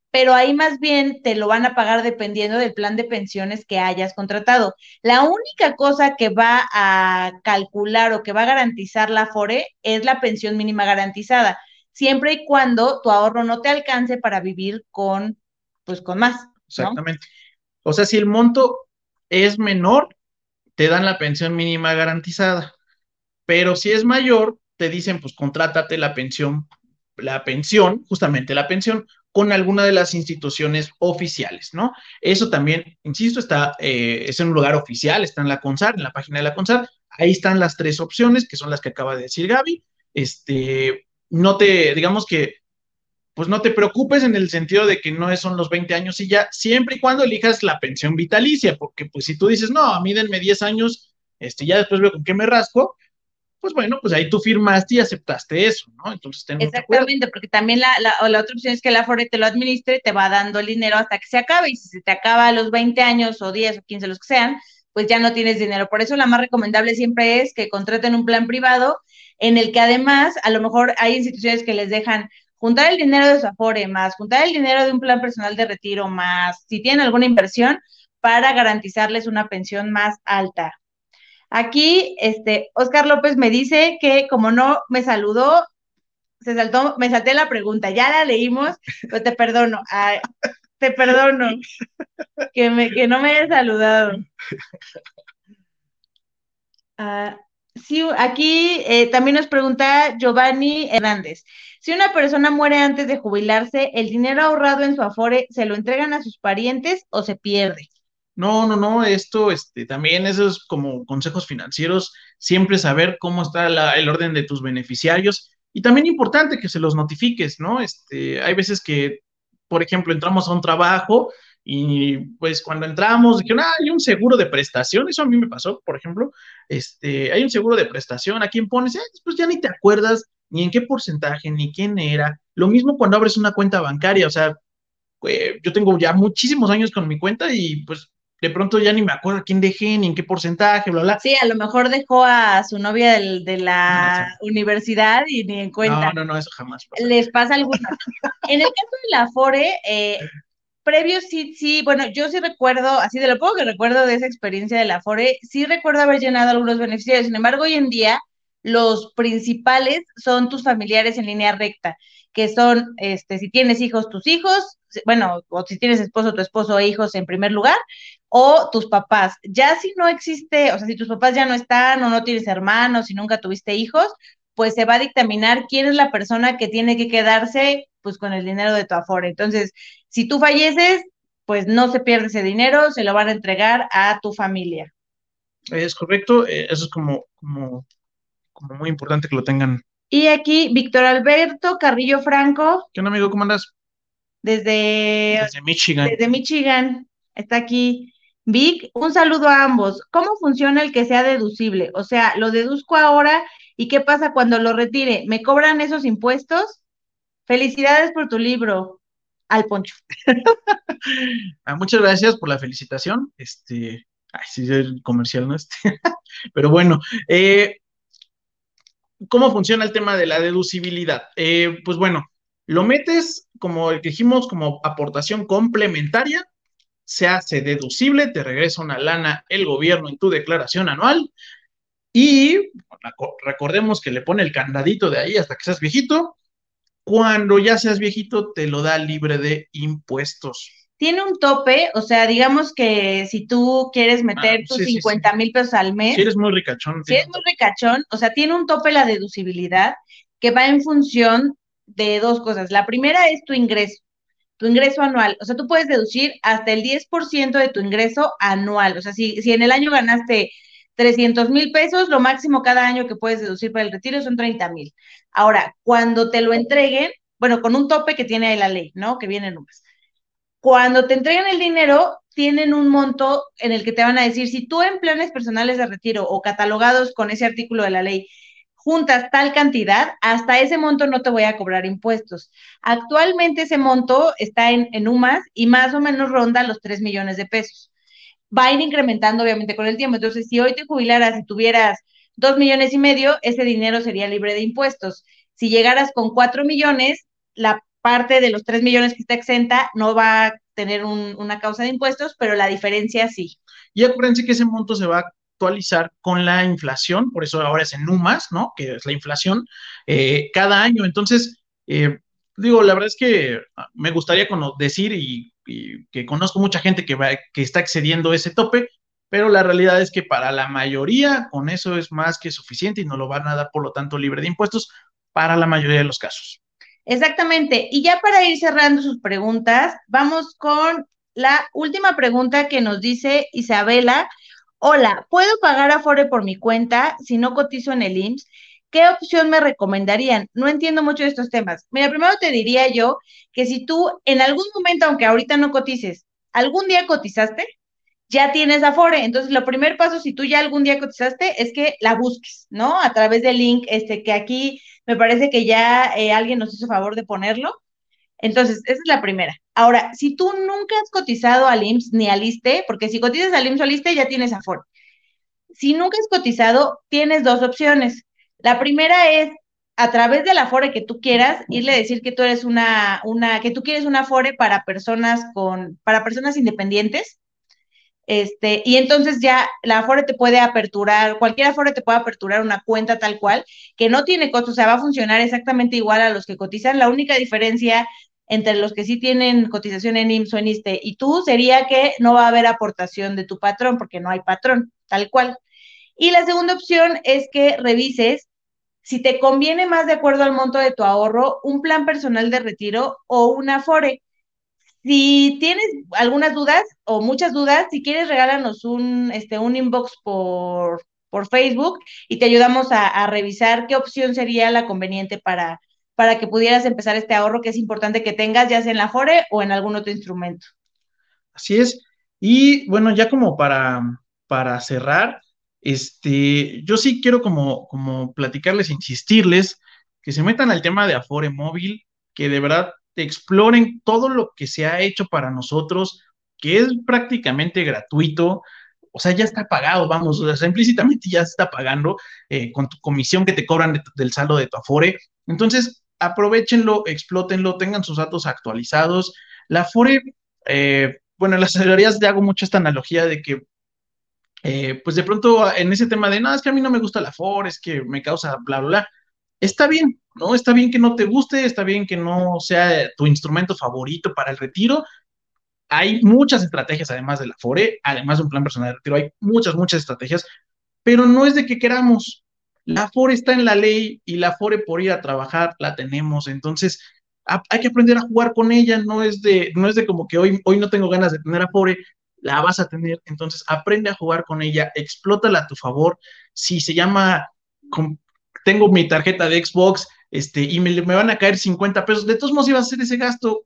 Pero ahí más bien te lo van a pagar dependiendo del plan de pensiones que hayas contratado. La única cosa que va a calcular o que va a garantizar la FORE es la pensión mínima garantizada, siempre y cuando tu ahorro no te alcance para vivir con, pues con más. Exactamente. O sea, si el monto es menor, te dan la pensión mínima garantizada. Pero si es mayor, te dicen, pues contrátate la pensión, la pensión, justamente la pensión, con alguna de las instituciones oficiales, ¿no? Eso también, insisto, está, eh, es en un lugar oficial, está en la CONSAR, en la página de la CONSAR, ahí están las tres opciones, que son las que acaba de decir Gaby, este, no te, digamos que, pues no te preocupes en el sentido de que no son los 20 años y ya, siempre y cuando elijas la pensión vitalicia, porque pues si tú dices, no, a mí denme 10 años, este, ya después veo con qué me rasco, pues bueno, pues ahí tú firmaste y aceptaste eso, ¿no? Entonces Exactamente, porque también la, la, la, otra opción es que la FORE te lo administre, te va dando el dinero hasta que se acabe, y si se te acaba a los 20 años o 10 o 15, los que sean, pues ya no tienes dinero. Por eso la más recomendable siempre es que contraten un plan privado en el que además a lo mejor hay instituciones que les dejan juntar el dinero de su Afore más, juntar el dinero de un plan personal de retiro más, si tienen alguna inversión, para garantizarles una pensión más alta. Aquí, este, Oscar López me dice que como no me saludó, se saltó, me salté la pregunta, ya la leímos, pero te perdono, te perdono que, me, que no me haya saludado. Ah, sí, aquí eh, también nos pregunta Giovanni Hernández. Si una persona muere antes de jubilarse, ¿el dinero ahorrado en su afore se lo entregan a sus parientes o se pierde? No, no, no, esto, este, también esos como consejos financieros, siempre saber cómo está el orden de tus beneficiarios y también importante que se los notifiques, ¿no? Este, hay veces que, por ejemplo, entramos a un trabajo y pues cuando entramos dijeron, ah, hay un seguro de prestación, eso a mí me pasó, por ejemplo, este, hay un seguro de prestación, ¿a quién pones? pues ya ni te acuerdas ni en qué porcentaje, ni quién era. Lo mismo cuando abres una cuenta bancaria, o sea, eh, yo tengo ya muchísimos años con mi cuenta y pues de pronto ya ni me acuerdo quién dejé, ni en qué porcentaje, bla, bla. Sí, a lo mejor dejó a su novia de la universidad y ni en cuenta. No, no, no, eso jamás pasa. Les pasa alguna. en el caso de la Afore, eh, previo sí, sí, bueno, yo sí recuerdo, así de lo poco que recuerdo de esa experiencia de la Afore, sí recuerdo haber llenado algunos beneficiarios. Sin embargo, hoy en día, los principales son tus familiares en línea recta, que son, este, si tienes hijos, tus hijos, bueno, o si tienes esposo, tu esposo e hijos en primer lugar, o tus papás. Ya si no existe, o sea, si tus papás ya no están o no tienes hermanos y nunca tuviste hijos, pues se va a dictaminar quién es la persona que tiene que quedarse pues con el dinero de tu afore. Entonces, si tú falleces, pues no se pierde ese dinero, se lo van a entregar a tu familia. Es correcto, eh, eso es como, como, como muy importante que lo tengan. Y aquí, Víctor Alberto Carrillo Franco. ¿Qué onda, amigo? ¿Cómo andas? Desde, desde Michigan. Desde Michigan. Está aquí. Vic, un saludo a ambos. ¿Cómo funciona el que sea deducible? O sea, lo deduzco ahora y qué pasa cuando lo retire. ¿Me cobran esos impuestos? Felicidades por tu libro, al Poncho. Ah, muchas gracias por la felicitación. Este, ay, sí, el comercial, ¿no? Este. Pero bueno, eh, ¿cómo funciona el tema de la deducibilidad? Eh, pues bueno, lo metes, como dijimos, como aportación complementaria se hace deducible, te regresa una lana el gobierno en tu declaración anual y recordemos que le pone el candadito de ahí hasta que seas viejito. Cuando ya seas viejito, te lo da libre de impuestos. Tiene un tope, o sea, digamos que si tú quieres meter ah, tus 50 mil pesos al mes. Si eres muy ricachón. Si eres muy ricachón, o sea, tiene un tope la deducibilidad que va en función de dos cosas. La primera es tu ingreso tu ingreso anual. O sea, tú puedes deducir hasta el 10% de tu ingreso anual. O sea, si, si en el año ganaste 300 mil pesos, lo máximo cada año que puedes deducir para el retiro son 30 mil. Ahora, cuando te lo entreguen, bueno, con un tope que tiene la ley, ¿no? Que viene nomás. Cuando te entreguen el dinero, tienen un monto en el que te van a decir, si tú en planes personales de retiro o catalogados con ese artículo de la ley juntas tal cantidad, hasta ese monto no te voy a cobrar impuestos. Actualmente ese monto está en, en UMAS y más o menos ronda los 3 millones de pesos. Va a ir incrementando obviamente con el tiempo. Entonces, si hoy te jubilaras y tuvieras 2 millones y medio, ese dinero sería libre de impuestos. Si llegaras con 4 millones, la parte de los 3 millones que está exenta no va a tener una causa de impuestos, pero la diferencia sí. Y acuérdense que ese monto se va actualizar con la inflación, por eso ahora es en NUMAS, ¿no? Que es la inflación, eh, cada año. Entonces, eh, digo, la verdad es que me gustaría decir y, que conozco mucha gente que, va, que está excediendo ese tope, pero la realidad es que para la mayoría con eso es más que suficiente y no lo van a dar, por lo tanto, libre de impuestos para la mayoría de los casos. Exactamente. Y ya para ir cerrando sus preguntas, vamos con la última pregunta que nos dice Isabela Hola, ¿puedo pagar Afore por mi cuenta si no cotizo en el IMSS? ¿Qué opción me recomendarían? No entiendo mucho de estos temas. Mira, primero te diría yo que si tú en algún momento, aunque ahorita no cotices, algún día cotizaste, ya tienes Afore. Entonces, lo primer paso, si tú ya algún día cotizaste, es que la busques, ¿no? A través del link, este, que aquí me parece que ya eh, alguien nos hizo favor de ponerlo. Entonces, esa es la primera. Ahora, si tú nunca has cotizado al IMSS ni al ISTE, porque si cotizas al IMSS o al ISTE ya tienes Afore. Si nunca has cotizado, tienes dos opciones. La primera es a través de la Afore que tú quieras, irle a decir que tú eres una, una, que tú quieres una Afore para personas con, para personas independientes. Este, y entonces ya la Afore te puede aperturar, cualquier Afore te puede aperturar una cuenta tal cual, que no tiene costo, o sea, va a funcionar exactamente igual a los que cotizan. La única diferencia entre los que sí tienen cotización en IMSS o en ISTE y tú sería que no va a haber aportación de tu patrón, porque no hay patrón, tal cual. Y la segunda opción es que revises si te conviene más de acuerdo al monto de tu ahorro, un plan personal de retiro o una FORE. Si tienes algunas dudas o muchas dudas, si quieres, regálanos un, este, un inbox por, por Facebook y te ayudamos a, revisar qué opción sería la conveniente para, para que pudieras empezar este ahorro que es importante que tengas, ya sea en la FORE o en algún otro instrumento. Así es. Y bueno, ya como para, para cerrar, este, yo sí quiero como, como platicarles, insistirles, que se metan al tema de Afore Móvil, que de verdad exploren todo lo que se ha hecho para nosotros, que es prácticamente gratuito, o sea, ya está pagado, vamos, o sea, implícitamente ya está pagando eh, con tu comisión que te cobran del saldo de tu Afore. Entonces, aprovechenlo, explótenlo, tengan sus datos actualizados. La Afore, eh, bueno, en las asesorías te hago mucho esta analogía de que eh, pues de pronto en ese tema de, no, es que a mí no me gusta la FOR, es que me causa bla, bla, bla. Está bien, ¿no? Está bien que no te guste, está bien que no sea tu instrumento favorito para el retiro. Hay muchas estrategias además de la FORE, además de un plan personal de retiro, hay muchas, muchas estrategias, pero no es de que queramos. La FORE está en la ley y la FORE por ir a trabajar la tenemos, entonces hay que aprender a jugar con ella, no es de, no es de como que hoy, hoy no tengo ganas de tener a FORE, la vas a tener, entonces aprende a jugar con ella, explótala a tu favor. Si se llama, tengo mi tarjeta de Xbox, este, y me, me, van a caer 50 pesos, de todos modos ibas a hacer ese gasto,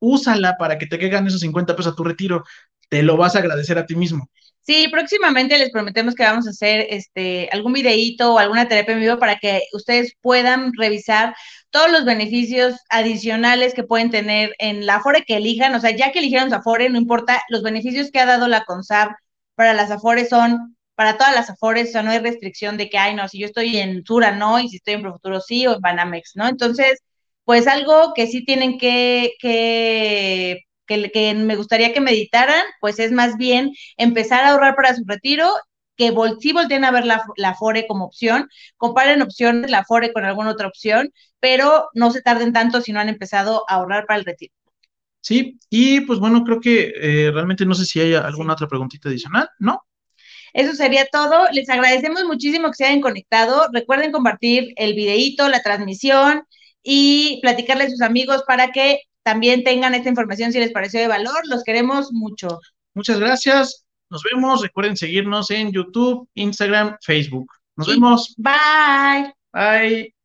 úsala para que te caigan esos 50 pesos a tu retiro, te lo vas a agradecer a ti mismo. Sí, próximamente les prometemos que vamos a hacer este algún videíto o alguna terapia en vivo para que ustedes puedan revisar todos los beneficios adicionales que pueden tener en la Afore que elijan, o sea, ya que eligieron su Afore, no importa, los beneficios que ha dado la CONSAB para las Afores son para todas las Afores, o sea, no hay restricción de que, ay, no, si yo estoy en Sura, no, y si estoy en Profuturo, sí, o en Banamex, ¿no? Entonces, pues algo que sí tienen que, que que, me gustaría que meditaran, pues es más bien empezar a ahorrar para su retiro que vol sí volteen a ver la, la, FORE como opción, comparen opciones, la FORE con alguna otra opción, pero no se tarden tanto si no han empezado a ahorrar para el retiro. Sí, y pues bueno, creo que eh, realmente no sé si hay alguna otra preguntita adicional, ¿no? Eso sería todo. Les agradecemos muchísimo que se hayan conectado. Recuerden compartir el videíto, la transmisión y platicarle a sus amigos para que también tengan esta información si les pareció de valor. Los queremos mucho. Muchas gracias. Nos vemos. Recuerden seguirnos en YouTube, Instagram, Facebook. Nos vemos. Bye. Bye.